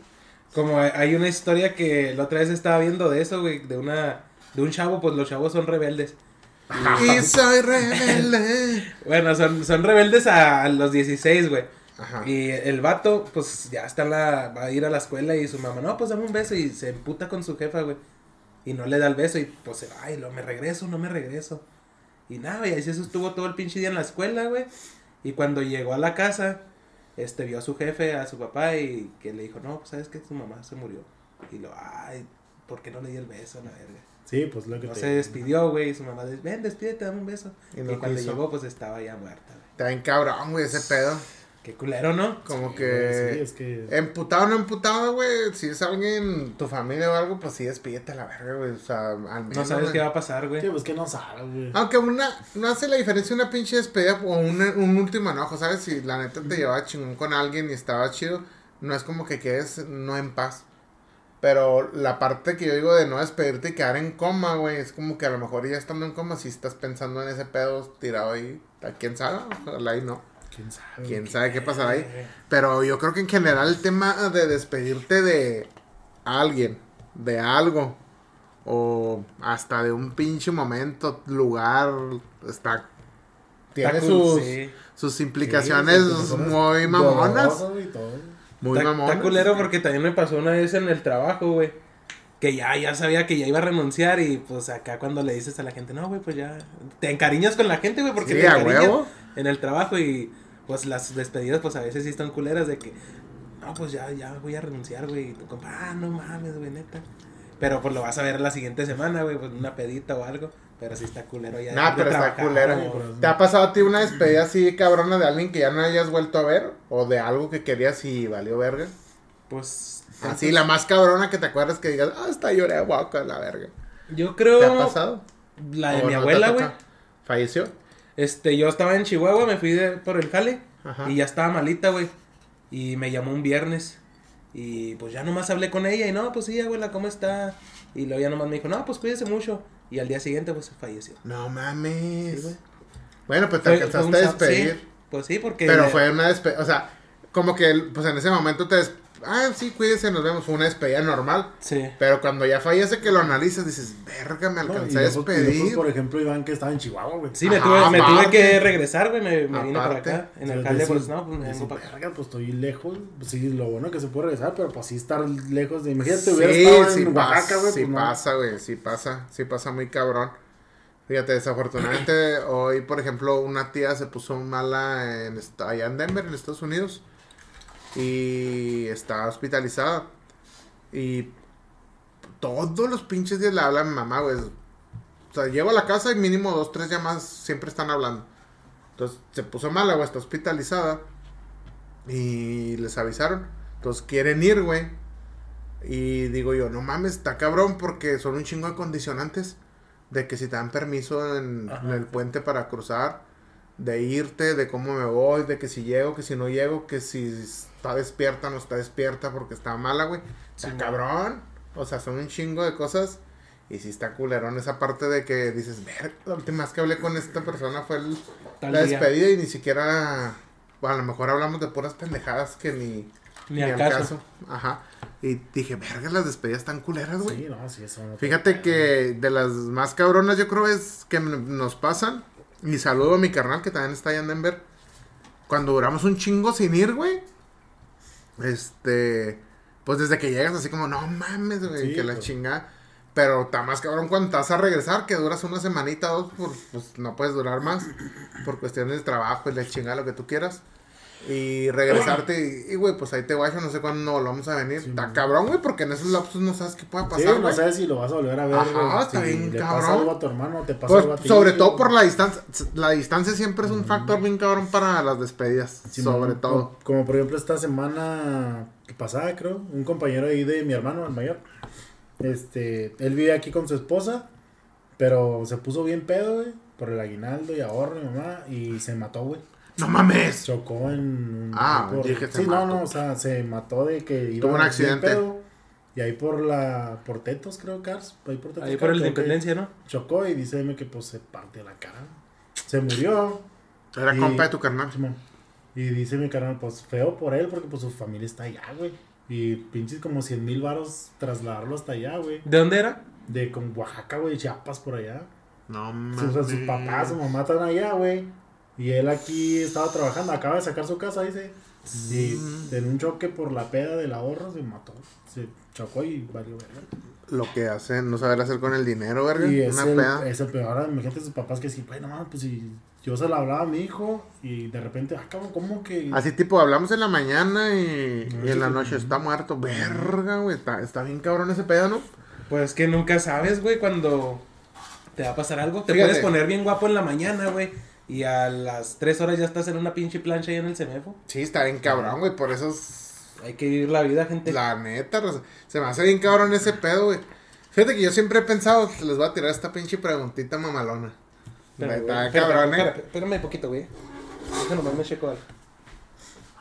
Como hay una historia que la otra vez estaba viendo de eso, güey, de una de un chavo, pues los chavos son rebeldes. Y soy rebelde. Bueno, son, son rebeldes a, a los 16, güey. Ajá. Y el vato, pues ya está en la, va a ir a la escuela y su mamá, no, pues dame un beso y se emputa con su jefa, güey. Y no le da el beso y pues se va y lo me regreso, no me regreso. Y nada, y así se estuvo todo el pinche día en la escuela, güey. Y cuando llegó a la casa, este, vio a su jefe, a su papá y que le dijo, no, pues sabes que tu mamá se murió. Y lo, ay, ¿por qué no le di el beso a la verga? Sí, pues lo que No te... se despidió, güey, y su mamá dice, ven, despídete, dame un beso. Y cuando quiso. llegó, pues estaba ya muerta, güey. Está bien cabrón, güey, ese pedo. Qué culero, ¿no? Como Sí, que... es que... Emputado o no emputado, güey. Si es alguien, tu familia o algo, pues sí, despídete a la verga, güey. O sea, al menos. No sabes güey. qué va a pasar, güey. Sí, pues que no sabes, güey. Aunque una, no hace la diferencia una pinche despedida o una- un último enojo, ¿sabes? Si la neta te llevaba chingón con alguien y estaba chido, no es como que quedes no en paz. Pero la parte que yo digo de no despedirte y quedar en coma, güey, es como que a lo mejor ya estando en coma, si estás pensando en ese pedo tirado ahí, ¿a quién sabe? Ojalá y no. ¿Quién sabe? ¿Quién sabe qué pasará ahí? Pero yo creo que en general el tema de despedirte de alguien, de algo, o hasta de un pinche momento, lugar, está... Tiene sus, sí. sus implicaciones muy mamonas. Doloroso y todo. Muy Está- mamonas. Está culero porque también me pasó una vez en el trabajo, güey. Que ya, ya sabía que ya iba a renunciar y pues acá cuando le dices a la gente, no, güey, pues ya te encariñas con la gente, güey, porque Sí, te encariñas huevo. en el trabajo y pues las despedidas pues a veces sí están culeras de que, no, pues ya, ya voy a renunciar, güey. Y tu compa, ah, no mames, güey, neta. Pero pues lo vas a ver la siguiente semana, güey, pues una pedita o algo. Pero sí está culero ya. Nah, pero está culero. ¿Te ha pasado a ti una despedida así cabrona de alguien que ya no hayas vuelto a ver? ¿O de algo que querías y valió verga? Pues. Así, la más cabrona que te acuerdas que digas, ah, hasta lloré a boca, la verga. Yo creo. ¿Te ha pasado? La de ¿O mi no abuela, güey. ¿Falleció? Este, yo estaba en Chihuahua, me fui de- por el jale Ajá. y ya estaba malita, güey. Y me llamó un viernes y pues ya nomás hablé con ella y no, pues sí, abuela, ¿cómo está? Y luego ya nomás me dijo, no, pues cuídese mucho. Y al día siguiente pues falleció. No Sí, mames. güey. bueno, pues te Fue- alcanzaste a despedir. sí, pues sí, porque... Pero fue una despedida, o sea, como que pues en ese momento te des- ah, sí, cuídese, nos vemos, fue una despedida normal. Sí. Pero cuando ya fallece que lo analizas, dices, verga, me No, alcancé y a despedir. por ejemplo, Iván que estaba en Chihuahua, güey. Sí, me, Ajá, tuve, me tuve que regresar, güey, me, me vine para acá. En el jale, pues no, pues me vengo para acá. "Verga, pues estoy lejos. Pues sí, lo bueno que se puede regresar, pero pues sí estar lejos de. Imagínate, Sí, hubiera estado sí en pasa, Oaxaca, güey. sí pues pasa, güey, sí pasa, sí pasa muy cabrón. Fíjate, desafortunadamente hoy, por ejemplo, una tía se puso mala en, allá en Denver, en Estados Unidos, y está hospitalizada. Y todos los pinches días le hablan a mi mamá, güey. O sea, llego a la casa y mínimo dos, tres llamadas siempre están hablando. Entonces se puso mala, güey, está hospitalizada. Y les avisaron. Entonces quieren ir, güey. Y digo yo, no mames, está cabrón porque son un chingo de condicionantes. De que si te dan permiso en, Ajá. en el puente para cruzar, de irte, de cómo me voy, de que si llego, que si no llego, que si está despierta, no está despierta porque está mala, güey. Está Sí, cabrón. O sea, son un chingo de cosas. Y sí está culerón esa parte de que dices, ver, la última vez que hablé con esta persona fue el- la día. despedida y ni siquiera. Bueno, a lo mejor hablamos de puras pendejadas que ni. Ni al caso. Ajá. Y dije, verga, las despedidas están culeras, güey. Sí, no, sí, eso. no te- Fíjate que de las más cabronas, yo creo es que nos pasan. Y saludo a mi carnal que también está allá en Denver. Cuando duramos un chingo sin ir, güey. Este. Pues desde que llegas, así como, no mames, güey, Sí, que la pues. chinga. Pero está más cabrón cuando te vas a regresar, que duras una semanita, dos, por- pues no puedes durar más. Por cuestiones de trabajo y la chinga, lo que tú quieras. Y regresarte, y, güey, pues ahí te guacho, no sé cuándo volvamos a venir. Sí, está cabrón, güey, porque en esos lapsos no sabes qué pueda Sí, pasar, no güey. sabes si lo vas a volver a ver. Ajá, está si bien le cabrón. pasa algo a tu hermano, te pasa Pues, algo a ti. sobre todo por la distancia. La distancia siempre es un factor bien cabrón para las despedidas. Sí, sobre man, todo. Como, como por ejemplo esta semana pasada, creo, un compañero ahí de mi hermano, el mayor. Este, él vive aquí con su esposa, pero se puso bien pedo, güey, por el aguinaldo y ahorro y mamá, y se mató, güey. ¡No mames! Chocó en. Ah, ahí dije, se Sí, mató. no, no, o sea, se mató de que iba Tuvo un accidente. pedo, y ahí por la. Por Tetos, creo, Cars. Ahí por Tetos. Ahí Cars, por que Independencia, ¿no? Chocó y dice que pues se partió la cara. Se murió. Era Y- compa de tu carnal. Y dice mi carnal, pues feo por él, porque pues su familia está allá, güey. Y pinches como 100 mil varos trasladarlo hasta allá, güey. ¿De dónde era? De con Oaxaca, güey, Chiapas por allá. No O mames. sea, sus papás, su mamá están allá, güey. Y él aquí estaba trabajando, acaba de sacar su casa, dice. Y en un choque por la peda del ahorro se mató. Se chocó y valió verga. Lo que hacen, no saber hacer con el dinero, verga. Y es Una el, peda. es el peor. Ahora, imagínate sus papás que sí, güey, no mames, pues si yo se la hablaba a mi hijo y de repente, ah, cabrón, ¿cómo que? Así tipo, hablamos en la mañana y, No, y en la noche está muerto. Verga, güey. Está, está bien cabrón ese pedo, ¿no? Pues que nunca sabes, güey, cuando te va a pasar algo. Te Fíjate. puedes poner bien guapo en la mañana, güey. Y a las 3 horas ya estás en una pinche plancha ahí en el semefo. Sí, está bien cabrón, güey. Por eso es Hay que vivir la vida, gente. la neta. raza. Se me hace bien cabrón ese pedo, güey. Fíjate que yo siempre he pensado, les voy a tirar esta pinche preguntita mamalona. Espérame, Está güey. Cabrón, eh. espérame poquito, güey. Nomás me checo algo.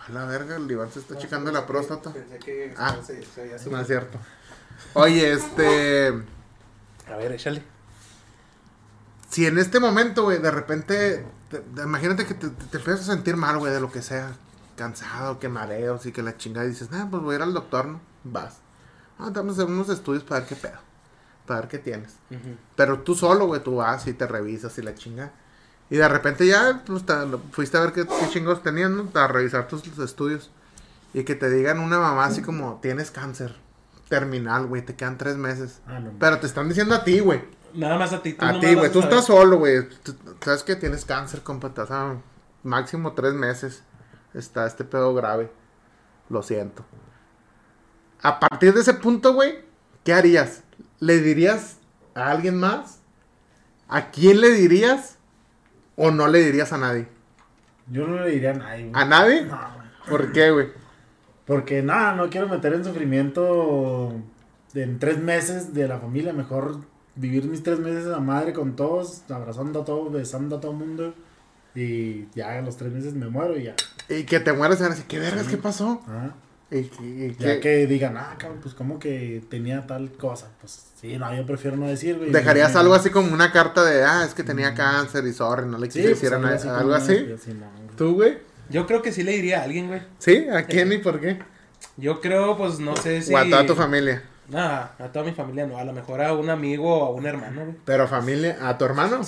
A la verga, el Iván se está checando la próstata. Pensé que Ah, se, se había No es cierto. Oye, este. A ver, échale. Si en este momento, güey, de repente. Te- te- imagínate que te, empiezas a sentir mal, güey, de lo que sea. Cansado, que mareos y que la chingada. Y dices, ah, pues voy a ir al doctor, ¿no? Vas. Ah, vamos a hacer unos estudios para ver qué pedo. Para ver qué tienes. Pero tú solo, güey, tú vas y te revisas y la chinga. Y de repente ya, pues, te- fuiste a ver qué, qué chingos tenían, ¿no? Para revisar tus estudios. Y que te digan una mamá así como, tienes cáncer terminal, güey, te quedan tres meses. Ah, no. Pero te están diciendo a ti, güey. Nada más a ti. tú A ti, güey. Tú estás solo, güey. Sabes que tienes cáncer, compa. Estás a máximo tres meses. Está este pedo grave. Lo siento. A partir de ese punto, güey, ¿qué harías? ¿Le dirías a alguien más? ¿A quién le dirías? ¿O no le dirías a nadie? Yo no le diría a nadie, güey. ¿A nadie? No, güey. ¿Por qué, güey? Porque nada, no quiero meter en sufrimiento en tres meses de la familia. Mejor vivir mis tres meses a madre con todos, abrazando a todos, besando a todo el mundo. Y ya a los tres meses me muero y ya. Y que te mueras y van a decir, ¿qué vergas? ¿Qué pasó? Ajá. Y, y- y Ya que- que digan, ah, cabrón, pues como que tenía tal cosa. Pues sí, no, yo prefiero no decir, güey. ¿Dejarías algo así como una carta de, ah, es que tenía cáncer y sorry, no le Sí, quise pues, algo nadie"? así ¿Algo así? sí, no, güey. ¿Tú, güey? Yo creo que sí le diría a alguien, güey. ¿Sí? ¿A quién y por qué? Yo creo, pues no sé si. O a toda tu familia. Nada, a toda mi familia no. A lo mejor a un amigo o a un hermano, güey. Pero familia, ¿a tu hermano?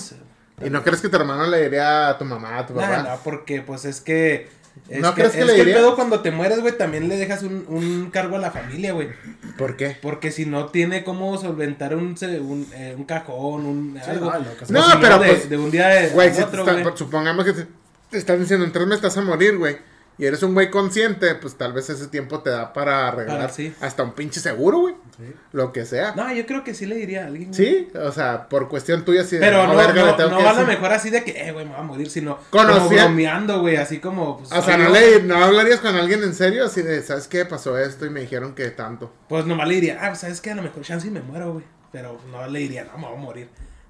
¿Y no crees que tu hermano le diría a tu mamá, a tu papá? Nah, no, porque pues es que. Es ¿No que, crees que es le que el diría? pedo cuando te mueres, güey, también le dejas un, un cargo a la familia, güey. ¿Por qué? Porque si no tiene cómo solventar un, un, eh, un cajón, un Sí, algo. no. No, pero de, pues, de un día de Güey, otro, está- güey. supongamos que te, te están diciendo en tres meses estás a morir, güey. Y eres un güey consciente, pues tal vez ese tiempo te da para arreglar Para, sí. hasta un pinche seguro, güey. Sí. Lo que sea. No, yo creo que sí le diría a alguien. güey. Sí, o sea, por cuestión tuya, sí. Pero no, verga, no, no que a lo decir". mejor así de que, eh, güey, me voy a morir, sino Conocía- como bromeando, güey, así como... pues, O sea, no, le, no hablarías con alguien en serio, así de, ¿sabes qué? Pasó esto y me dijeron que tanto. Pues nomás le diría, ah, pues, ¿sabes qué? A lo mejor chance y me muero, güey. Pero no le diría, no, me voy a morir.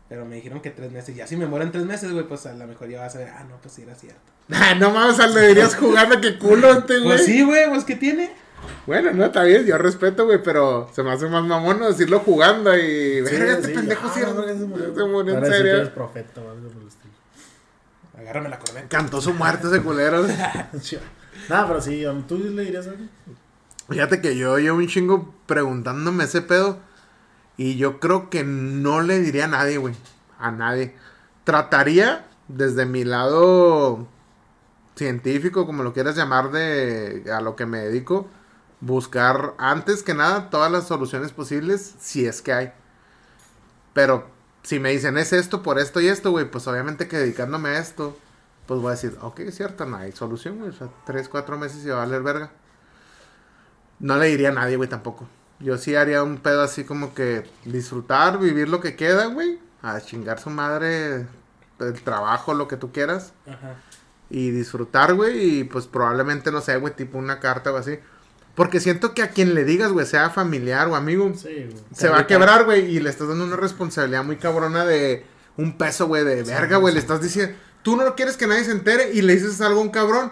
Pero me dijeron que tres meses. Ya si me muero en tres meses, güey, pues a lo mejor ya vas a ver, ah, no, pues sí era cierto. Ah, no mames, le dirías jugando que culo este, güey. Pues sí, güey, pues ¿qué tiene? Bueno, no, está bien, yo respeto, güey, pero se me hace más mamón no decirlo jugando y... Sí, Verga, este sí, pendejo ah, sí no, porque se murió. en que eres serio. profeta o algo por el estilo. Agárrame la corneta. Cantó su muerte ese culero. Nada, pero sí, ¿tú le dirías algo? Fíjate que yo llevo un chingo preguntándome ese pedo. Y yo creo que no le diría a nadie, güey. A nadie. Trataría, desde mi lado científico, como lo quieras llamar, de a lo que me dedico, buscar antes que nada todas las soluciones posibles, si es que hay. Pero si me dicen es esto por esto y esto, güey, pues obviamente que dedicándome a esto, pues voy a decir, ok, es cierto, no hay solución, güey. O sea, tres, cuatro meses y va a valer verga. No le diría a nadie, güey, tampoco. Yo sí haría un pedo así como que disfrutar, vivir lo que queda, güey. A chingar su madre, el trabajo, lo que tú quieras. Ajá. Y disfrutar, güey. Y pues probablemente, no sé, güey, tipo una carta o así. Porque siento que a quien le digas, güey, sea familiar o amigo, Sí, güey. se va a quebrar, güey. Y le estás dando una responsabilidad muy cabrona de un peso, güey, de verga, güey. Le estás diciendo, tú no quieres que nadie se entere y le dices algo a un cabrón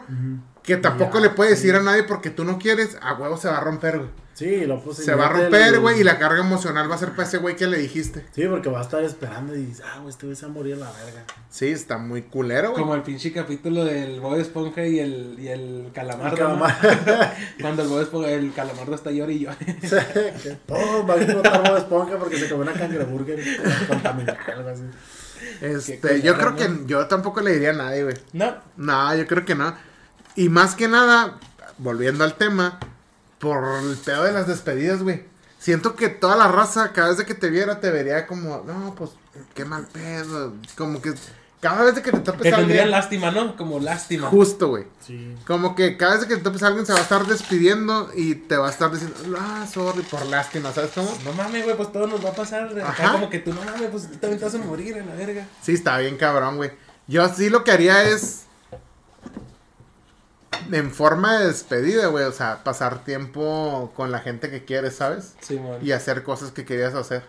que tampoco Ya, le puede decir a nadie porque tú no quieres, a huevo se va a romper, güey. Sí, lo puse. Se va a romper, güey, y la carga emocional va a ser para ese güey que le dijiste. Sí, porque va a estar esperando y dices, ah, güey, este güey se va a morir a la verga. Sí, está muy culero, güey. Como el pinche capítulo del Bob Esponja y el, y el calamardo. El ¿no? calamar. Cuando el Bob Esponja, el calamardo está llorando y yo. Que Todos van a explotar Bob Esponja porque se comió una cangreburger contaminada, algo así. Este, yo creo que yo tampoco le diría a nadie, güey. no, No, yo creo que no. Y más que nada, volviendo al tema, por el pedo de las despedidas, güey. Siento que toda la raza, cada vez que te viera, te vería como, no, pues, qué mal pedo. Como que cada vez que te topes Que a tendrían alguien. lástima, ¿no? Como lástima. Justo, güey. Sí. Como que cada vez que te topes a alguien se va a estar despidiendo y te va a estar diciendo, ah, sorry, por lástima, ¿sabes cómo? No mames, güey, pues todo nos va a pasar. Acá Ajá. como que tú, no mames, pues tú también te vas a morir en la verga. Sí, está bien cabrón, güey. Yo sí lo que haría es. En forma de despedida, güey. O sea, pasar tiempo con la gente que quieres, ¿sabes? Sí, man. Y hacer cosas que querías hacer.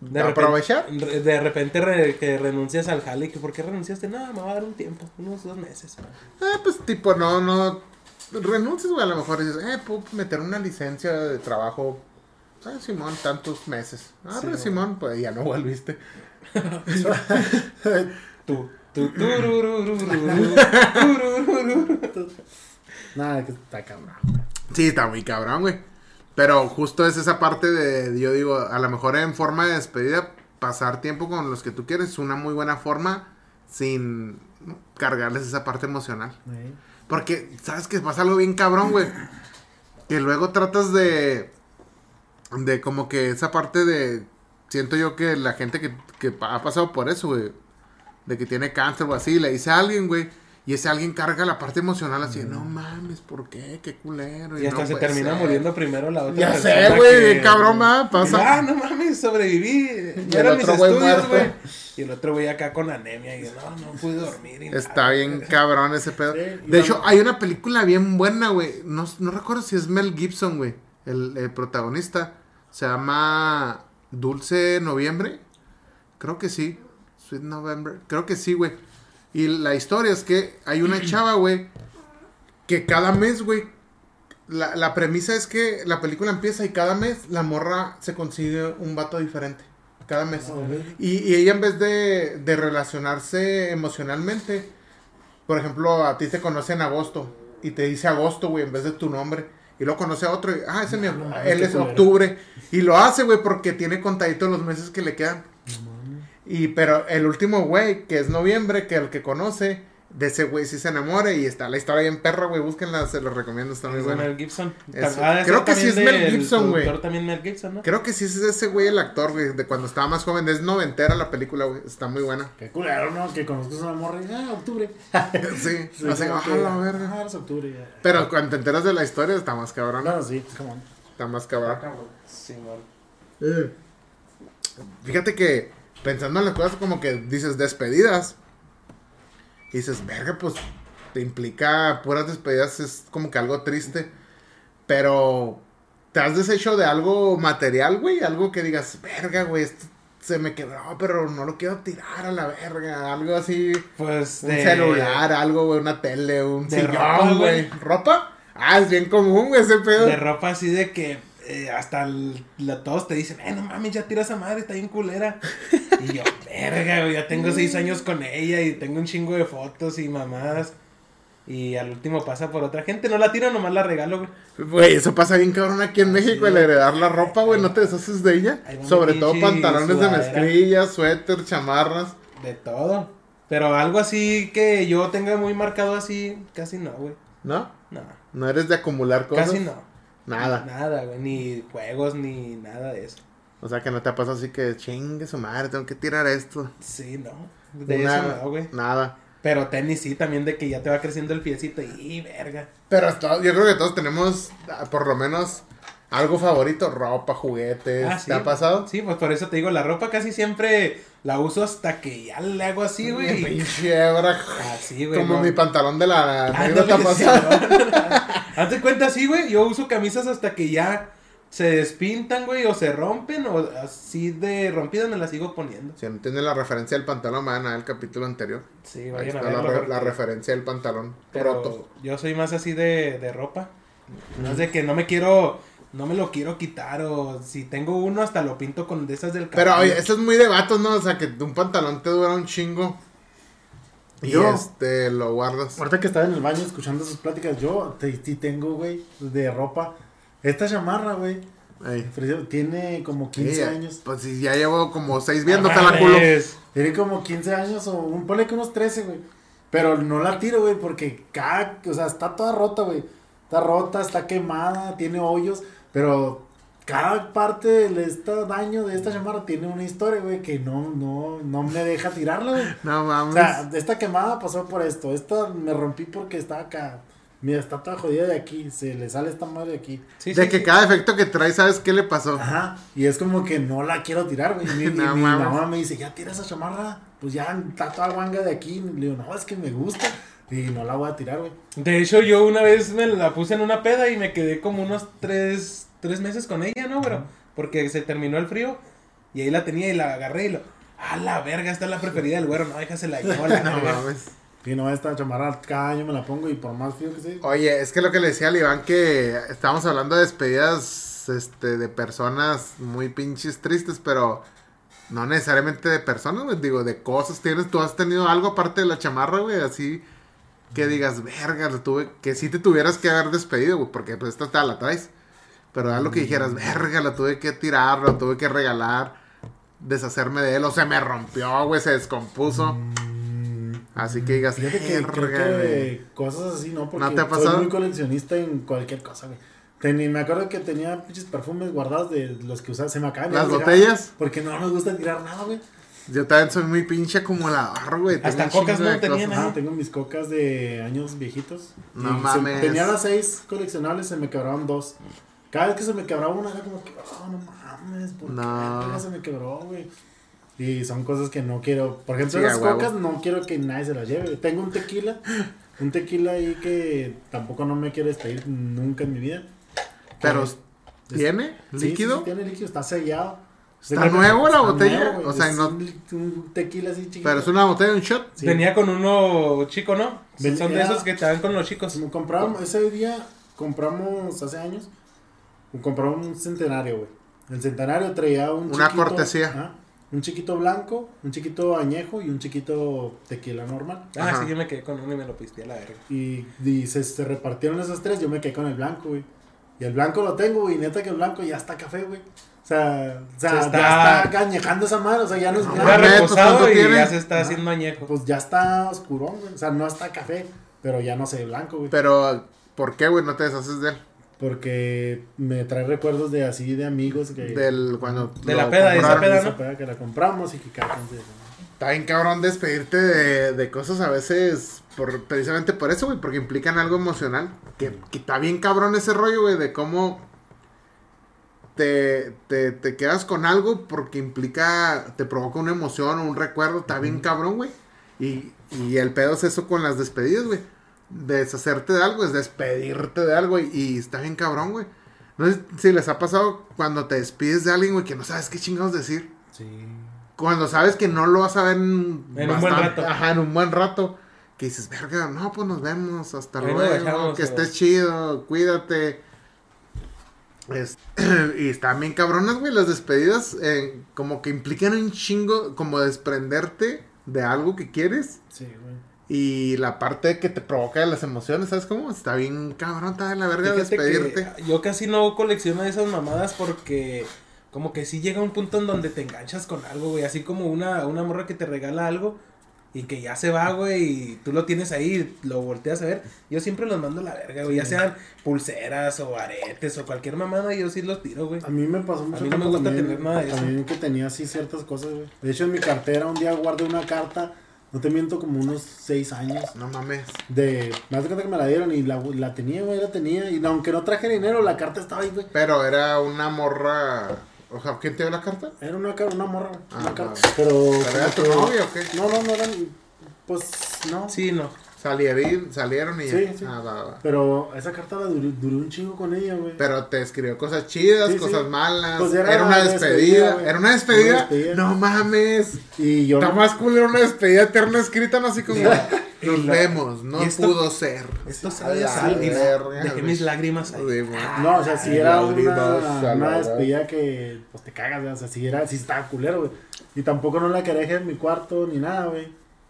De aprovechar. repente, de repente re- que renuncias al jale que ¿por qué renunciaste? No, me va a dar un tiempo, unos dos meses. man. Ah, pues tipo, no, no. Renuncies, güey. A lo mejor dices, eh, puedo meter una licencia de trabajo. Ah, Simón, tantos meses. Ah, Sí. Simón, pues ya no volviste. Tú. Nada, que está cabrón. Sí, está muy cabrón, güey. Pero justo es esa parte de, yo digo, a lo mejor en forma de despedida, pasar tiempo con los que tú quieres es una muy buena forma sin cargarles esa parte emocional. Sí. Porque, ¿sabes que pasa algo bien cabrón, güey? Que luego tratas de, de como que esa parte de, siento yo que la gente que, ha pasado por eso, güey, de que tiene cáncer o así, le dice a alguien, güey. Y ese alguien carga la parte emocional así, de, no mames, ¿por qué? Qué culero. Y hasta no se termina ser". muriendo primero la otra Ya persona sé, güey, que- cabrón, va, pasa. Ah, no mames, sobreviví. Y Ya el eran mis estudios, güey. Y el otro güey acá con anemia y no, no pude dormir. y Está nada. bien cabrón ese pedo. Sí, y De hecho, hay una película bien buena, güey. No, no recuerdo si es Mel Gibson, güey. El, el protagonista. Se llama Dulce Noviembre. Creo que sí. Sweet November. Creo que sí, güey. Y la historia es que hay una chava, güey. Que cada mes, güey. La, la premisa es que la película empieza y cada mes la morra se consigue un vato diferente. Cada mes. Y, y ella en vez de, de relacionarse emocionalmente, por ejemplo, a ti te conoce en agosto y te dice agosto, güey, en vez de tu nombre. Y luego conoce a otro y, ah, ese es mi, No mames, él es octubre. Y lo hace, güey, porque tiene contadito los meses que le quedan. Y, pero el último güey, que es noviembre, que el que conoce, de ese güey sí se enamora y está la historia bien perra, güey, búsquenla, se los recomiendo, está muy Es buena. Mel Gibson. Ah, Creo que sí es Mel Gibson, güey. productor también Mel Gibson, ¿no? Creo que sí es ese güey el actor, güey, de cuando estaba más joven. Es noventera la película, güey. Está muy buena. Qué culero, ¿no? Que conozcas a una morra y, ah, octubre. Sí, Sí, así, como ah, la verga. Ah, es octubre ya. Pero cuando te enteras de la historia está más cabrón. No, sí, come on. Está más cabrón. Sí, man. Eh. Fíjate que pensando en las cosas como que dices despedidas. Y dices, verga, pues te implica puras despedidas, es como que algo triste. Pero te has deshecho de algo material, güey. Algo que digas, verga, güey, esto se me quebró, pero no lo quiero tirar a la verga. Algo así. Pues Un celular, algo, güey, una tele, un de sillón, güey. ¿Ropa? Ah, es bien común, güey, ese pedo. De ropa así de que eh, hasta el- la- todos te dicen, eh, no mames, ya tira esa madre, está bien culera. y yo, verga, güey, ya tengo seis años con ella y tengo un chingo de fotos y mamadas. Y al último pasa por otra gente, no la tiro, nomás la regalo, güey. Güey, eso pasa bien cabrón aquí en México, el heredar la ropa, güey, no te deshaces de ella. Sobre todo pantalones de mezclilla, suéter, chamarras. De todo. Pero algo así que yo tenga muy marcado así, casi no, güey. ¿No? No, No eres de acumular cosas. casi no. Nada. Nada, güey, ni juegos, ni nada de eso. O sea que no te ha pasado así que chingue su madre, tengo que tirar esto. Sí, no. De Una- eso no, güey. Nada. Pero tenis sí, también de que ya te va creciendo el piecito y verga. Pero hasta- yo creo que todos tenemos ah, por lo menos algo favorito, ropa, juguetes. Ah, sí. ¿Te ha pasado? Sí, pues por eso te digo, la ropa casi siempre la uso hasta que ya le hago así, güey. Pinche hebra. Así, güey. Como no. mi pantalón de la Ándale, anécdota sí, pasada. ¿no? Hazte cuenta así, güey. Yo uso camisas hasta que ya se despintan, güey, o se rompen, o así de rompidas me las sigo poniendo. Si no entienden la referencia del pantalón, van a ver el capítulo anterior. Sí, Ahí vayan a la, verlo. re- la referencia del pantalón pero roto. yo soy más así de, de ropa. Más de que no me quiero, no me lo quiero quitar, o si tengo uno hasta lo pinto con de esas del Pero cabello. oye, eso es muy de vatos, ¿no? O sea, que un pantalón te dura un chingo. Y Yo- este, lo guardas. Ahorita que estaba en el baño escuchando sus pláticas, yo te- tengo, güey, de ropa. Esta chamarra, güey, tiene como 15 Sí, años. Pues si ya llevo como seis No viéndote la culo. Tiene como 15 años o un ponle que unos 13, güey. Pero no la tiro, güey, porque cada, o sea, está toda rota, güey. Está rota, está quemada, tiene hoyos, pero cada parte de este daño de esta chamarra tiene una historia, güey, que no, no, no me deja tirarla, güey. No O mames. sea, esta quemada pasó por esto. Esta me rompí porque estaba acá. Mira, está toda jodida de aquí. Se le sale esta madre de aquí. Sí, de sí, que sí. cada efecto que trae, ¿sabes qué le pasó? Ajá. Y es como que no la quiero tirar, güey. Mi, No mi mamá me dice, ya tira esa chamarra. Pues ya está toda guanga de aquí. Le digo, no, es que me gusta. Y no la voy a tirar, güey. De hecho, yo una vez me la puse en una peda y me quedé como unos tres, tres meses con ella, ¿no, bro? Porque se terminó el frío y ahí la tenía y la agarré y lo... A la verga, esta es la preferida del güero. No, déjasela la No verga. mames. Y no, esta chamarra cada año me la pongo y por más frío que sea. Oye, es que lo que le decía al Iván que estábamos hablando de despedidas este, de personas muy pinches tristes, pero no necesariamente de personas, güey. Digo, de cosas tienes. Tú has tenido algo aparte de la chamarra, güey, así que digas, verga, lo tuve, que sí te tuvieras que haber despedido, güey, porque pues esta te la traes. Pero algo que dijeras, verga, la tuve que tirar, la tuve que regalar, deshacerme de él, o se me rompió, güey, se descompuso. Así que digas, Fíjate que creo que cosas así, ¿no? Porque ¿No te ha soy pasado? muy coleccionista en cualquier cosa, güey. Me acuerdo que tenía pinches perfumes guardados de los que usaba. Se me acaban ¿Las de botellas? Porque no me gusta tirar nada, güey. Yo también soy muy pinche acumulador, güey. Hasta cocas de no cosas. ¿eh? Ah, tengo mis cocas de años viejitos. No Y se- mames. tenía las seis coleccionables, se me quebraban dos. Cada vez que se me quebraba una, era como que, oh, no mames, ¿por No. qué se me quebró, güey? Y son cosas que no quiero. Por ejemplo, Sí, a las huevo. cocas no quiero que nadie se las lleve. Tengo un tequila, un tequila ahí que tampoco no me quiero despedir nunca en mi vida. Pero, Es- ¿tiene Sí, sí, líquido? sí, tiene líquido, está sellado. ¿Está nuevo la botella? nuevo, O sea, es no- un, tequila así chiquito. Pero es una botella, un shot. Sí. Venía con uno chico, ¿no? Ven- Son de esos que te dan con los chicos. Como compramos, ese día compramos hace años, compramos un centenario, güey. El centenario traía un Una chiquito- cortesía. un chiquito blanco, un chiquito añejo y un chiquito tequila normal. Ah, Ajá. sí, yo me quedé con uno y me lo pisté a la verga. Y, y se, se repartieron esos tres, yo me quedé con el blanco, güey. Y el blanco lo tengo, güey, neta que el blanco ya está café, güey. O sea, o sea Se ya está- está añejando esa madre, o sea, ya no es No, mames, reposado ¿cuánto y tiene? ya se está haciendo añejo. pues ya está oscurón, güey. O sea, no está café, pero ya no se ve blanco, güey. Pero, ¿por qué, güey, no te deshaces de él? Porque me trae recuerdos de así de amigos que... Del, cuando De la peda, de esa peda, esa ¿no? peda que la compramos y que cada quien se- Está bien cabrón despedirte de, de cosas a veces por, precisamente por eso, güey, porque implican algo emocional. Que, que está bien cabrón ese rollo, güey, de cómo te, te, te quedas con algo porque implica, te provoca una emoción o un recuerdo. Está bien cabrón, güey. Y, y el pedo es eso con las despedidas, güey. Deshacerte de algo es despedirte de algo y, y está bien cabrón, güey. No sé si les ha pasado cuando te despides de alguien, güey, que no sabes qué chingados decir Sí. cuando sabes que no lo vas a ver en, En un buen rato. Ajá, en un buen rato. Que dices, verga, no, pues nos vemos, hasta Ahí luego, dejamos, que estés chido, cuídate. Es- y están bien cabronas, güey, las despedidas, eh, como que implican un chingo, como desprenderte de algo que quieres. Sí, güey. Y la parte que te provoca las emociones, ¿sabes cómo? Está bien cabrón, está de la verga Fíjate despedirte. yo casi no colecciono esas mamadas porque como que sí llega un punto en donde te enganchas con algo, güey. Así como una, una morra que te regala algo y que ya se va, güey, y tú lo tienes ahí, lo volteas a ver. Yo siempre los mando a la verga, güey. Ya sean pulseras o aretes o cualquier mamada, yo sí los tiro, güey. A mí me pasó mucho mí no me gusta también, tener nada de eso. También que tenía así ciertas cosas, güey. De hecho, en mi cartera un día guardé una carta, no te miento, como unos seis años. No mames. De, me das cuenta que me la dieron y la, la tenía, güey, la tenía. Y aunque no traje dinero, la carta estaba ahí, güey. Pero era una morra. O sea, ¿quién te dio la carta? Era una, una morra, Ah, una carta. Pero. ¿Pero era tu novio o qué? No, no, no eran. Pues no. Sí, no. Salieron, salieron y ya. Sí, sí. Ah, va, va. Pero esa carta la duré, duré un chingo con ella, güey. Pero te escribió cosas chidas, Sí, sí. cosas malas. Pues era, era una despedida. era una despedida. Una despedida. No mames. Y yo. Está más cool era una despedida eterna escrita, no así como. Nos la- vemos, no esto- pudo ser. Esto A sabe la a sal y no. verga, Dejé mis lágrimas ahí. No, o sea, si Ay, era una, una despedida que pues te cagas, güey. O sea, si era, si estaba culero, güey. Y tampoco no la quería dejar en mi cuarto ni nada, güey.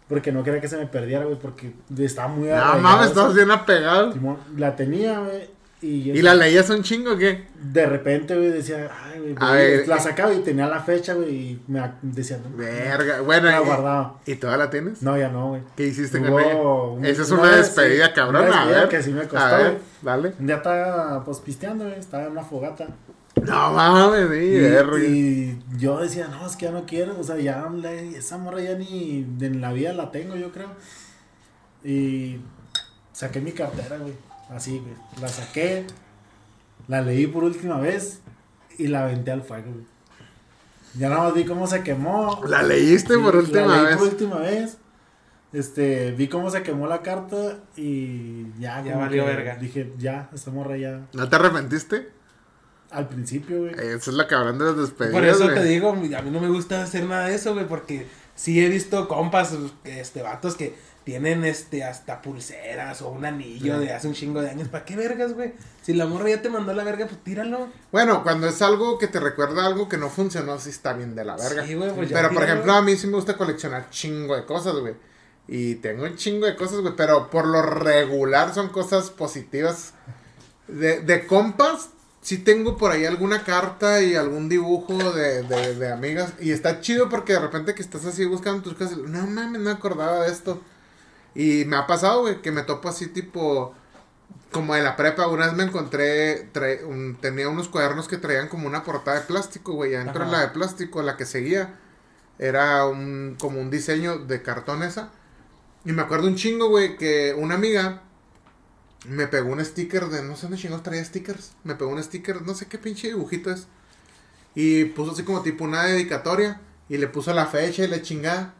Porque no quería que se me perdiera, güey. Porque estaba muy No arraigado mames, estás bien apegado. Simón, La tenía, güey. Y, ¿Y la leías un chingo o qué? de repente, güey, decía, ay, güey. A güey, ver, la sacaba y tenía la fecha, güey. Y me decía, no. Verga. Bueno, La y- guardaba. ¿y todavía la tienes? No, ya no, güey. ¿Qué hiciste con ella? Esa es una despedida, sí, cabrón. una a ver. que sí me costó, A ver, güey. dale. Un día estaba, pues, pisteando, güey. Estaba en una fogata. No mames, sí, Y, yo decía, no, es que ya no quiero, o sea, ya esa morra ya ni en la vida la tengo, yo creo. Y saqué mi cartera, güey, así, güey. La saqué, la leí por última vez y la aventé al fuego, güey. Ya nada más vi cómo se quemó. La leíste por última la leí vez. por última vez. Este, vi cómo se quemó la carta y ya, Ya valió verga. Dije, ya, esta morra ya. ¿No te arrepentiste? Al principio, güey. Eso es lo que hablan de las despedidas. Por eso güey. te digo, a mí no me gusta hacer nada de eso, güey, porque sí he visto compas, este, vatos que tienen, este, hasta pulseras o un anillo de hace un chingo de años. ¿Para qué vergas, güey? Si la morra ya te mandó a la verga, pues tíralo. Bueno, cuando es algo que te recuerda algo que no funcionó, sí está bien de la verga. Sí, güey, pues ya pero por ejemplo, a mí sí me gusta coleccionar chingo de cosas, güey. Y tengo un chingo de cosas, güey. Pero por lo regular son cosas positivas. De, de compas, sí tengo por ahí alguna carta y algún dibujo de, de, de amigas. Y está chido porque de repente que estás así buscando tus cosas. No mames, no me acordaba de esto. Y me ha pasado, güey, que me topo así tipo como en la prepa, una vez me encontré, trae- un- tenía unos cuadernos que traían como una portada de plástico, güey, adentro de la de plástico, la que seguía, era un, como un diseño de cartón esa. Y me acuerdo un chingo, güey, que una amiga me pegó un sticker de, no sé dónde chingados traía stickers, me pegó un sticker, no sé qué pinche dibujito es. Y puso así como tipo una dedicatoria, y le puso la fecha y la chingada.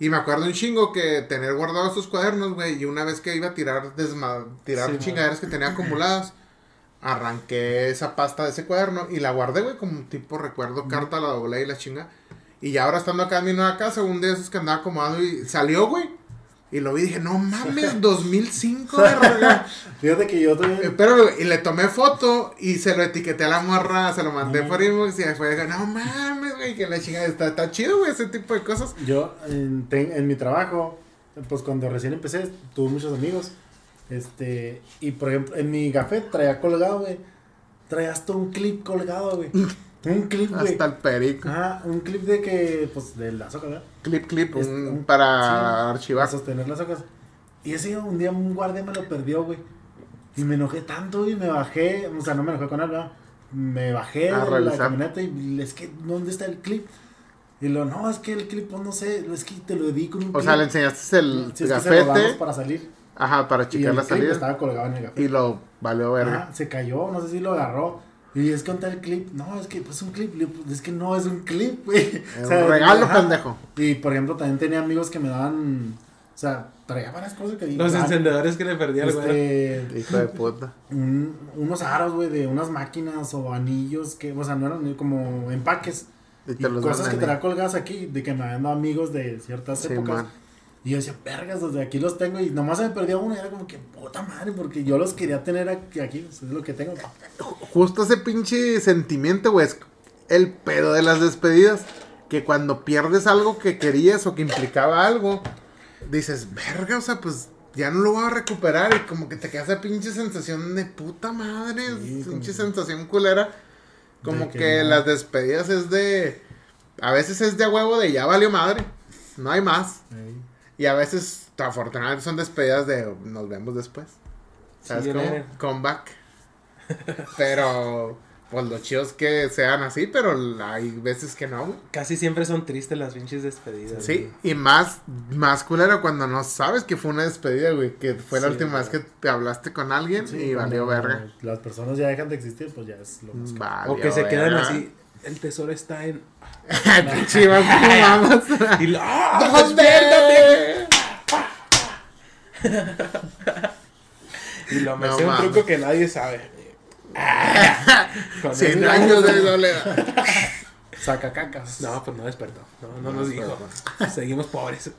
Y me acuerdo un chingo que tener guardados estos cuadernos, güey, y una vez que iba a tirar desma tirar Sí, chingaderas que tenía acumuladas, arranqué esa pasta de ese cuaderno y la guardé, güey, como tipo recuerdo, carta, la doblé y la chinga. Y ya ahora estando acá en mi nueva casa, un día esos que andaba acomodando y salió, güey. Y lo vi y dije, no mames, 2005, verga. Fíjate que yo Eh, también. Pero, güey, y le tomé foto y se lo etiqueté a la morra, se lo mandé No. por inbox y fue, no mames, güey, que la chingada está, está chido, güey, ese tipo de cosas. Yo en, ten- en mi trabajo, pues cuando recién empecé, tuve muchos amigos. Este, y por ejemplo, en mi café traía colgado, güey. Traía hasta un clip colgado, güey. Un clip, güey. Hasta el perico. Ajá, un clip de que, pues, del azúcar, ¿verdad? Clip, clip, Es un- un- para sí, archivar. Para sostener las hojas. Y ese un día un guardia me lo perdió, güey. Y me enojé tanto y me bajé, o sea, no me enojé con él, ¿verdad? Me bajé A de la camioneta y es que, ¿dónde está el clip? Y lo, no, es que el clip, pues, no sé, es que te lo di con un O clip. sea, le enseñaste el Sí, gafete, para salir. ajá, para Y checar el la clip salida. estaba colgado en el gafete. Y lo valió verga. Se cayó, no sé si lo agarró. Y es que está el clip. No, es que pues un clip. Es que no es un clip, güey. Es un regalo, pendejo. Y por ejemplo, también tenía amigos que me daban. O sea, traía varias cosas que Los ah, encendedores que le perdí al güey. este, Hijo de puta. un- unos aros, güey, de unas máquinas o anillos que, o sea, no eran ni como empaques. Y Y te los cosas que mandan traía colgadas aquí, de que me habían dado amigos de ciertas Sí, épocas. man. Y yo decía, vergas, desde aquí los tengo. Y nomás se me perdió uno y era como que, puta madre, porque yo los quería tener aquí, aquí es lo que tengo. Justo ese pinche sentimiento, güey, es el pedo de las despedidas. Que cuando pierdes algo que querías o que implicaba algo, dices, verga, o sea, pues ya no lo voy a recuperar. Y como que te queda esa pinche sensación de puta madre, Sí, pinche como- sensación culera. Como que, que no. las despedidas es de. A veces es de a huevo de ya valió madre. No hay más. Y a veces, afortunadamente, son despedidas de nos vemos después. ¿Sabes Sí, cómo? Comeback. pero, pues lo chido es que sean así, pero hay veces que no. Casi siempre son tristes las pinches despedidas. Sí, y más, más culero cuando no sabes que fue una despedida, güey. Que fue la Sí, última vez que te hablaste con alguien Sí, y valió verga. Las personas ya dejan de existir, pues ya es lo más. Valió O que se quedan así. El tesoro está en. Vamos. Y lo. ¿Dónde? ¡Despiértate! Y lo me No sé un truco que nadie sabe. Con Cien ese- años de soledad. Saca cacas. No, pues no despertó. No, no, No nos dijo. Seguimos pobres.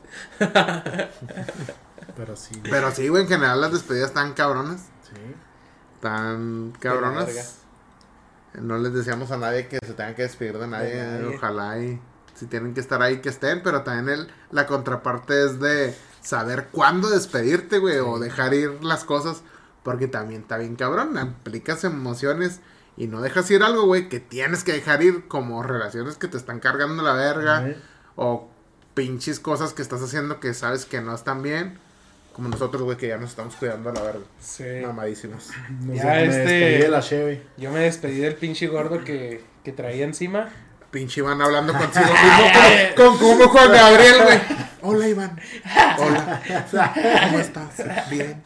Pero sí. Pero sí, güey, en general las despedidas están cabronas. Sí. Tan cabronas. No les deseamos a nadie que se tengan que despedir de nadie. De nadie. Ojalá y si tienen que estar ahí, que estén. Pero también el, la contraparte es de saber cuándo despedirte, güey, o dejar ir las cosas. Porque también está bien cabrón. Aplicas emociones y no dejas ir algo, güey, que tienes que dejar ir. Como relaciones que te están cargando la verga. O pinches cosas que estás haciendo que sabes que no están bien. Como nosotros, güey, que ya nos estamos cuidando a la verga. Sí. Mamadísimos. Nos Ya, me este- despedí de la Chevy. Yo me despedí del pinche gordo que, que traía encima. Pinche Iván hablando consigo mismo con, con como Juan Gabriel, güey. Hola, Iván. Hola. ¿Cómo estás? Bien.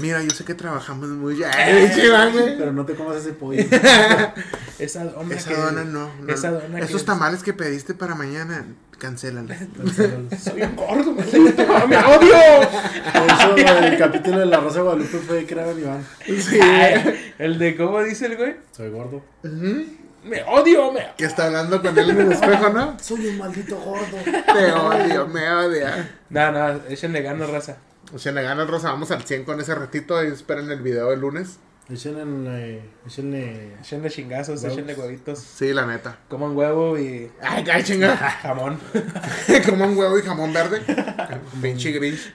Mira, yo sé que trabajamos muy... Güey. Pero no te comas ese pollo. Esa dona Esa que- dona no. no. Esa dona Esos que- tamales que pediste para mañana, cancélalos. Soy un gordo, me ¡Me odio! De hecho, el capítulo de La Rosa de Guadalupe fue que era Iván. Sí. Ay, El de cómo dice el güey. Soy gordo. Me odio, me Que está hablando con él en el espejo, ¿no? Soy un maldito gordo. Te odio, me odia. No, no, échenle ganas, raza. O sea, le gana el rosa, vamos al 100 con ese ratito y esperen el video del lunes. Échenle. Échenle. Échenle chingazos, Huevos. échenle huevitos. Sí, la neta. Coman huevo y Ay, ay, chinga. jamón. Como un huevo y jamón verde. Pinche gris.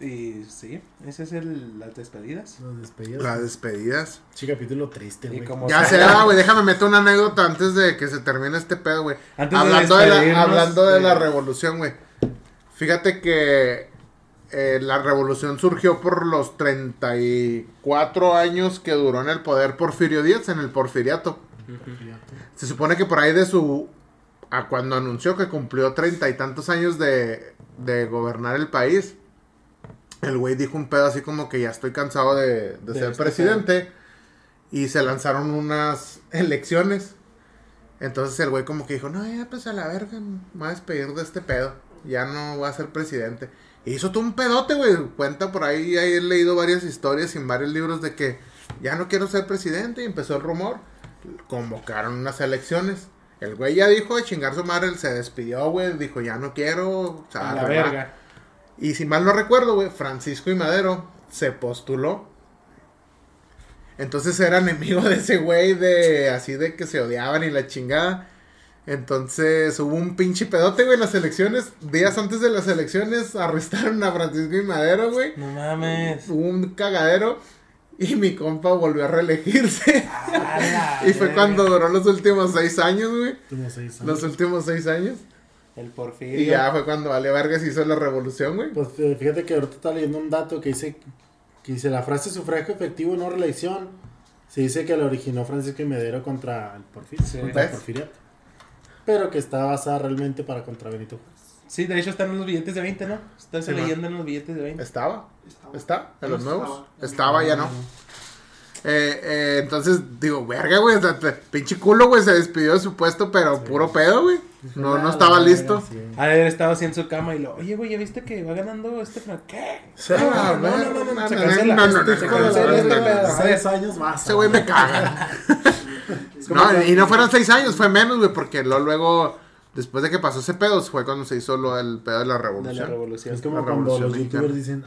Y sí, ese es el, las despedidas. Las despedidas. Las despedidas. Sí, capítulo triste, güey. Ya ah, güey, déjame meter una anécdota antes de que se termine este pedo, güey. Antes de Hablando de, la, hablando de de- la revolución, güey. Fíjate que eh, la revolución surgió por los 34 años que duró en el poder Porfirio Díaz, en el porfiriato. Se supone que por ahí de su... A cuando anunció que cumplió treinta y tantos años de, de gobernar el país, el güey dijo un pedo así como que ya estoy cansado de, de De ser este presidente. Y se lanzaron unas elecciones. Entonces el güey como que dijo, no, ya pues a la verga, me voy a despedir de este pedo. Ya no voy a ser presidente. Y hizo todo un pedote, güey. Cuenta por ahí, ahí he leído varias historias y en varios libros de que ya no quiero ser presidente. Y empezó el rumor. Convocaron unas elecciones. El güey ya dijo de chingar su madre, él se despidió, güey. Dijo, ya no quiero. o sea, A la verga. Y si mal no recuerdo, güey, Francisco y Madero se postuló. Entonces era enemigo de ese güey, de así de que se odiaban y la chingada. Entonces hubo un pinche pedote, güey, en las elecciones. Días antes de las elecciones arrestaron a Francisco y Madero, güey. No mames. Hubo un cagadero. Y mi compa volvió a reelegirse. Y fue cuando duró los últimos seis años, güey. Últimos seis años. Los últimos seis años. El Porfirio. Y ya fue cuando Vale Vargas hizo la revolución, güey. Pues eh, fíjate que ahorita está leyendo un dato que dice que dice la frase sufragio efectivo no reelección. Se dice que la originó Francisco y Medero contra el Porfirio. Sí. contra el. Porfiriato. Pero que está basada realmente para contra Benito Juárez. Sí, de hecho están en los billetes de 20, ¿no? Están Sí, leyendo en los billetes de 20. ¿Estaba? ¿Está? ¿En los nuevos? estaba. Estaba, ya no. Eh, eh, entonces, digo, verga, güey. o sea, te- pinche culo, güey. Se despidió de su puesto, pero puro pedo, güey. No, no Ah, estaba listo. sí. Haber estado así en su cama y lo, oye, güey, ¿ya viste que va ganando este? ¿Qué? Ah, no, no, no, no, no, se no, cancela. no, no, no, Se no, cancela no, este no, no, pedo. no. Seis No, y no fueron seis años, fue menos, güey, porque lo, luego, después de que pasó ese pedo, fue cuando se hizo lo del pedo de la De la revolución. revolución. Es como La cuando revolución los mexicana. youtubers dicen,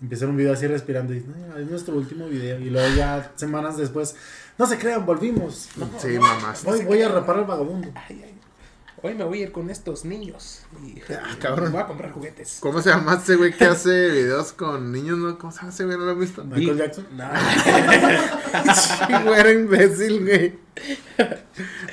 empiezan un video así respirando y dicen, "No, es nuestro último video. Y luego ya semanas después, no se crean, volvimos. No, Sí, mamás. Hoy voy a rapar al vagabundo. Ay, ay. Hoy me voy a ir con estos niños. Y Ah, cabrón. voy a comprar juguetes. ¿Cómo se llama ese güey que hace videos con niños, no? ¿Cómo se llama ese güey? ¿No lo has visto? Michael Jackson. No, güey, era imbécil, güey.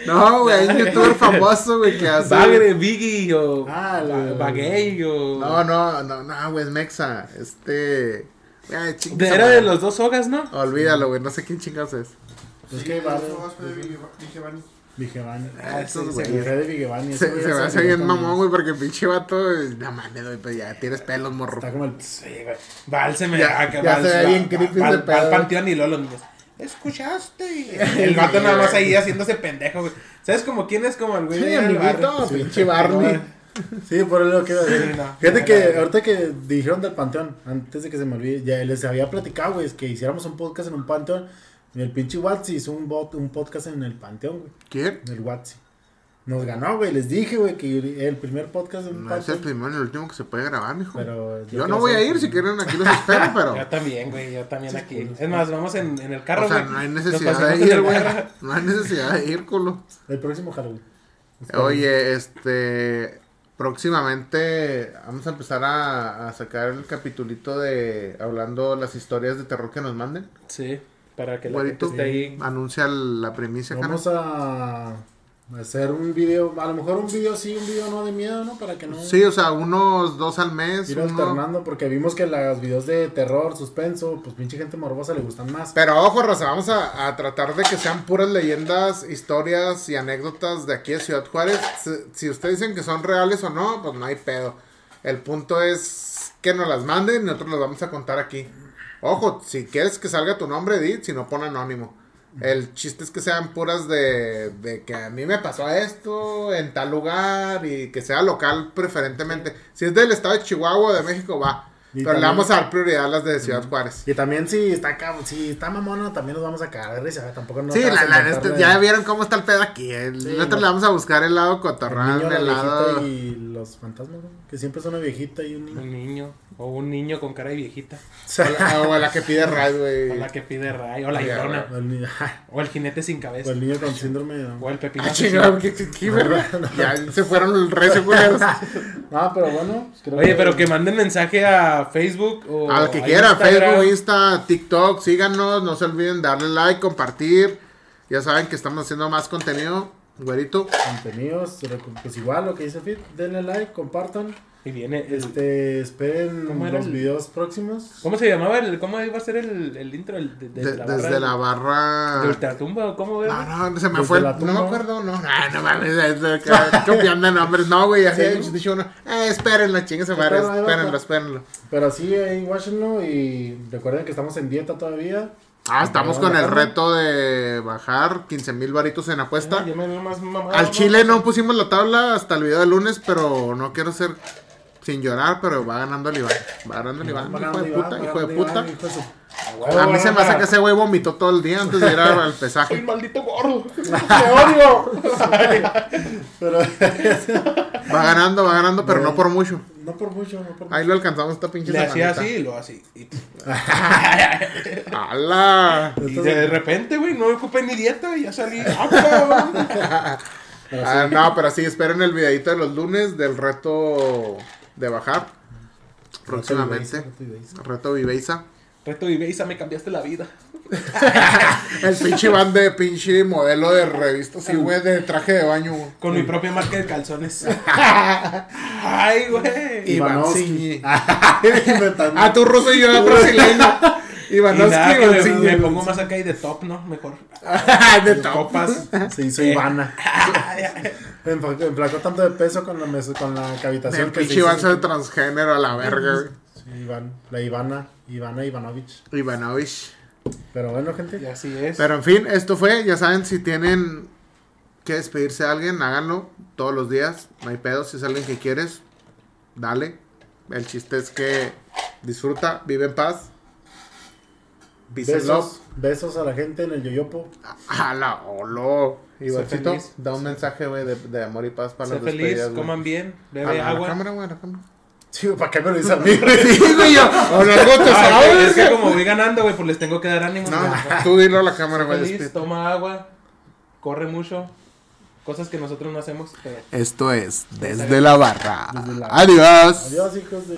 No, güey, hay un youtuber famoso, güey, que hace. Bagre, Biggie o Ah, el- Baguey o... No, no, no, no, güey, es Mexa. Este. Ay, era madre. de los dos sogas, ¿no? Olvídalo, güey, no sé quién chingados es. Que va eso de Vigevani. Vigevani. Ah, esos Se güeyes. de Vigevani. Se, güey se me hace bien con- mamón, güey, porque pinche vato. No mames, güey, pues ya tienes pelos, morro. Está como el... Sí, güey. Val se me... Ya- acá, ya Val- se ve bien creepy ese pedo. al panteón y luego los niños... ¿Escuchaste? El vato nada más ahí haciéndose pendejo, güey. ¿Sabes como quién es como el güey Sí, de amiguito, pinche Barney. Sí, por eso lo quiero decir. No. Fíjate No, que no. ahorita que dijeron del panteón, antes de que se me olvide, ya les había platicado, güey, es que hiciéramos un podcast en un panteón. Y el pinche Watsi hizo un, bot, un podcast en el panteón, güey. ¿Quién? El Watsi. Nos ganó, güey. Les dije, güey, que el primer podcast en un No es el panteón. primero ni el último que se puede grabar, mijo. Pero Yo no voy a ir, si quieren aquí los espero, pero. Yo también, güey, yo también aquí. Es más, vamos en, en el carro, O sea, güey. no hay necesidad de en ir, güey. carro. No hay necesidad de ir, culo. El próximo Halloween. Oye, este. Próximamente vamos a empezar a, a sacar el capitulito de hablando las historias de terror que nos manden. Sí, para que la gente Güerito, esté ahí. anuncia la primicia, Vamos a. Hacer un video, a lo mejor un video sí, un video no de miedo, ¿no? Para que no... Sí, o sea, unos dos al mes. Ir uno- alternando, porque vimos que los videos de terror, suspenso, pues pinche gente morbosa le gustan más. Pero ojo, Rosa, vamos a, a tratar de que sean puras leyendas, historias y anécdotas de aquí de Ciudad Juárez. Si, si ustedes dicen que son reales o no, pues no hay pedo. El punto es que nos las manden y nosotros las vamos a contar aquí. Ojo, si quieres que salga tu nombre, di, si no pon anónimo. El chiste es que sean puras de, de que a mí me pasó esto en tal lugar y que sea local preferentemente. Si es del estado de Chihuahua o de México, va. Y Pero le vamos a dar prioridad a las de Ciudad Juárez. Y también si está si está mamona, también nos vamos a cagar de risa, tampoco nos Sí, la, la- este- de- ya vieron cómo está el pedo aquí. El- Sí, nosotros no. le vamos a buscar el lado el la el lado. viejita y los fantasmas, que siempre es una viejita y un niño. Un niño. O un niño con cara de viejita. O la, o la que pide Ray, O güey. la que pide rayo. O la llorona. O el O el jinete sin o cabeza. el niño con síndrome. O el pepino. Ah, chingado, ¿qué, qué, qué? Ya se fueron el recio, culeros. Ah, pero bueno. pues creo Oye, pero que manden mensaje a Facebook o Al que quiera, Instagram. Facebook, Insta, TikTok, síganos. No se olviden darle like, compartir. Ya saben que estamos haciendo más contenido. Güerito. Contenidos, pues igual lo que dice Fit, denle like, compartan. Y viene el- Este, esperen ¿Cómo era los el- videos próximos. ¿Cómo se llamaba? El, ¿Cómo iba a ser el, el intro? El, de, de De- la desde barra, la barra. ¿De Ultratumba o cómo, güey? No, no, se me Desde fue. No me acuerdo, no. Ah, no mames, es de que- copiando de nombres. No, güey, así Sí. dicho uno. Eh, espérenlo, chingue su madre. Espérenlo, espérenlo. Pero sí, ahí watchenlo y recuerden que estamos en dieta todavía. Ah, estamos con el reto de bajar 15 mil varitos en apuesta. Ah, yo me veo más mamado, Al. Chile no pusimos la tabla hasta el video del lunes, pero no quiero ser sin llorar, pero va ganando el Iván. Va ganando el Iván, hijo de puta, hijo de puta. A mí se me hace que ese güey vomitó todo el día antes de ir al pesaje. maldito gordo. ¡Te odio! Pero Va ganando, va ganando, pero no por mucho. no por mucho, no por mucho. Ahí lo alcanzamos esta pinche Le hacía así y lo así. ¡Hala! y de repente, güey, no ocupé ni dieta y ya salí. ¡Ah, Ah, no, pero sí, esperen el videito de los lunes del reto de bajar. Próximamente. Reto Viveiza. Reto Ibeiza, me cambiaste la vida. El pinche van de pinche modelo de revista, así, güey, de traje de baño. güey. Con mi propia marca de calzones. ¡Ay, güey! Ivanovsky. Ah, tú ruso y yo brasileño. Y Ivanovsky, me, Ivanovsky. me pongo más acá y de top, ¿no? Mejor. de top. copas. Se hizo Eh. Ivana. Enfla- Enflacó tanto de peso con la, mes- con la cavitación El que pinche Iván se transgénero a la verga, güey. Sí, Iván, la Ivana, Ivana Ivanovich. Ivanovich. Pero bueno, gente. Y así es. Pero en fin, esto fue, ya saben, si tienen que despedirse de alguien, háganlo todos los días. No hay pedo, si es alguien que quieres, dale. El chiste es que disfruta, vive en paz. Peace. Besos, a la gente en el yoyopo. A la olo. Feliz. da un mensaje, güey, de, de amor y paz para Sé las feliz, despedidas, güey. coman bien, A bebe la, a la agua. cámara, güey, a la cámara. Sí, ¿para qué me lo dice a mí? güey? Sí, güey, yo. O te Ah, güey, es sabes. que como voy ganando, güey, pues les tengo que dar ánimo. No, tú dilo a la cámara, güey. feliz, toma agua, corre mucho. Cosas que nosotros no hacemos, pero Esto es Desde la Barra. Desde la- Adiós. Adiós, hijos de...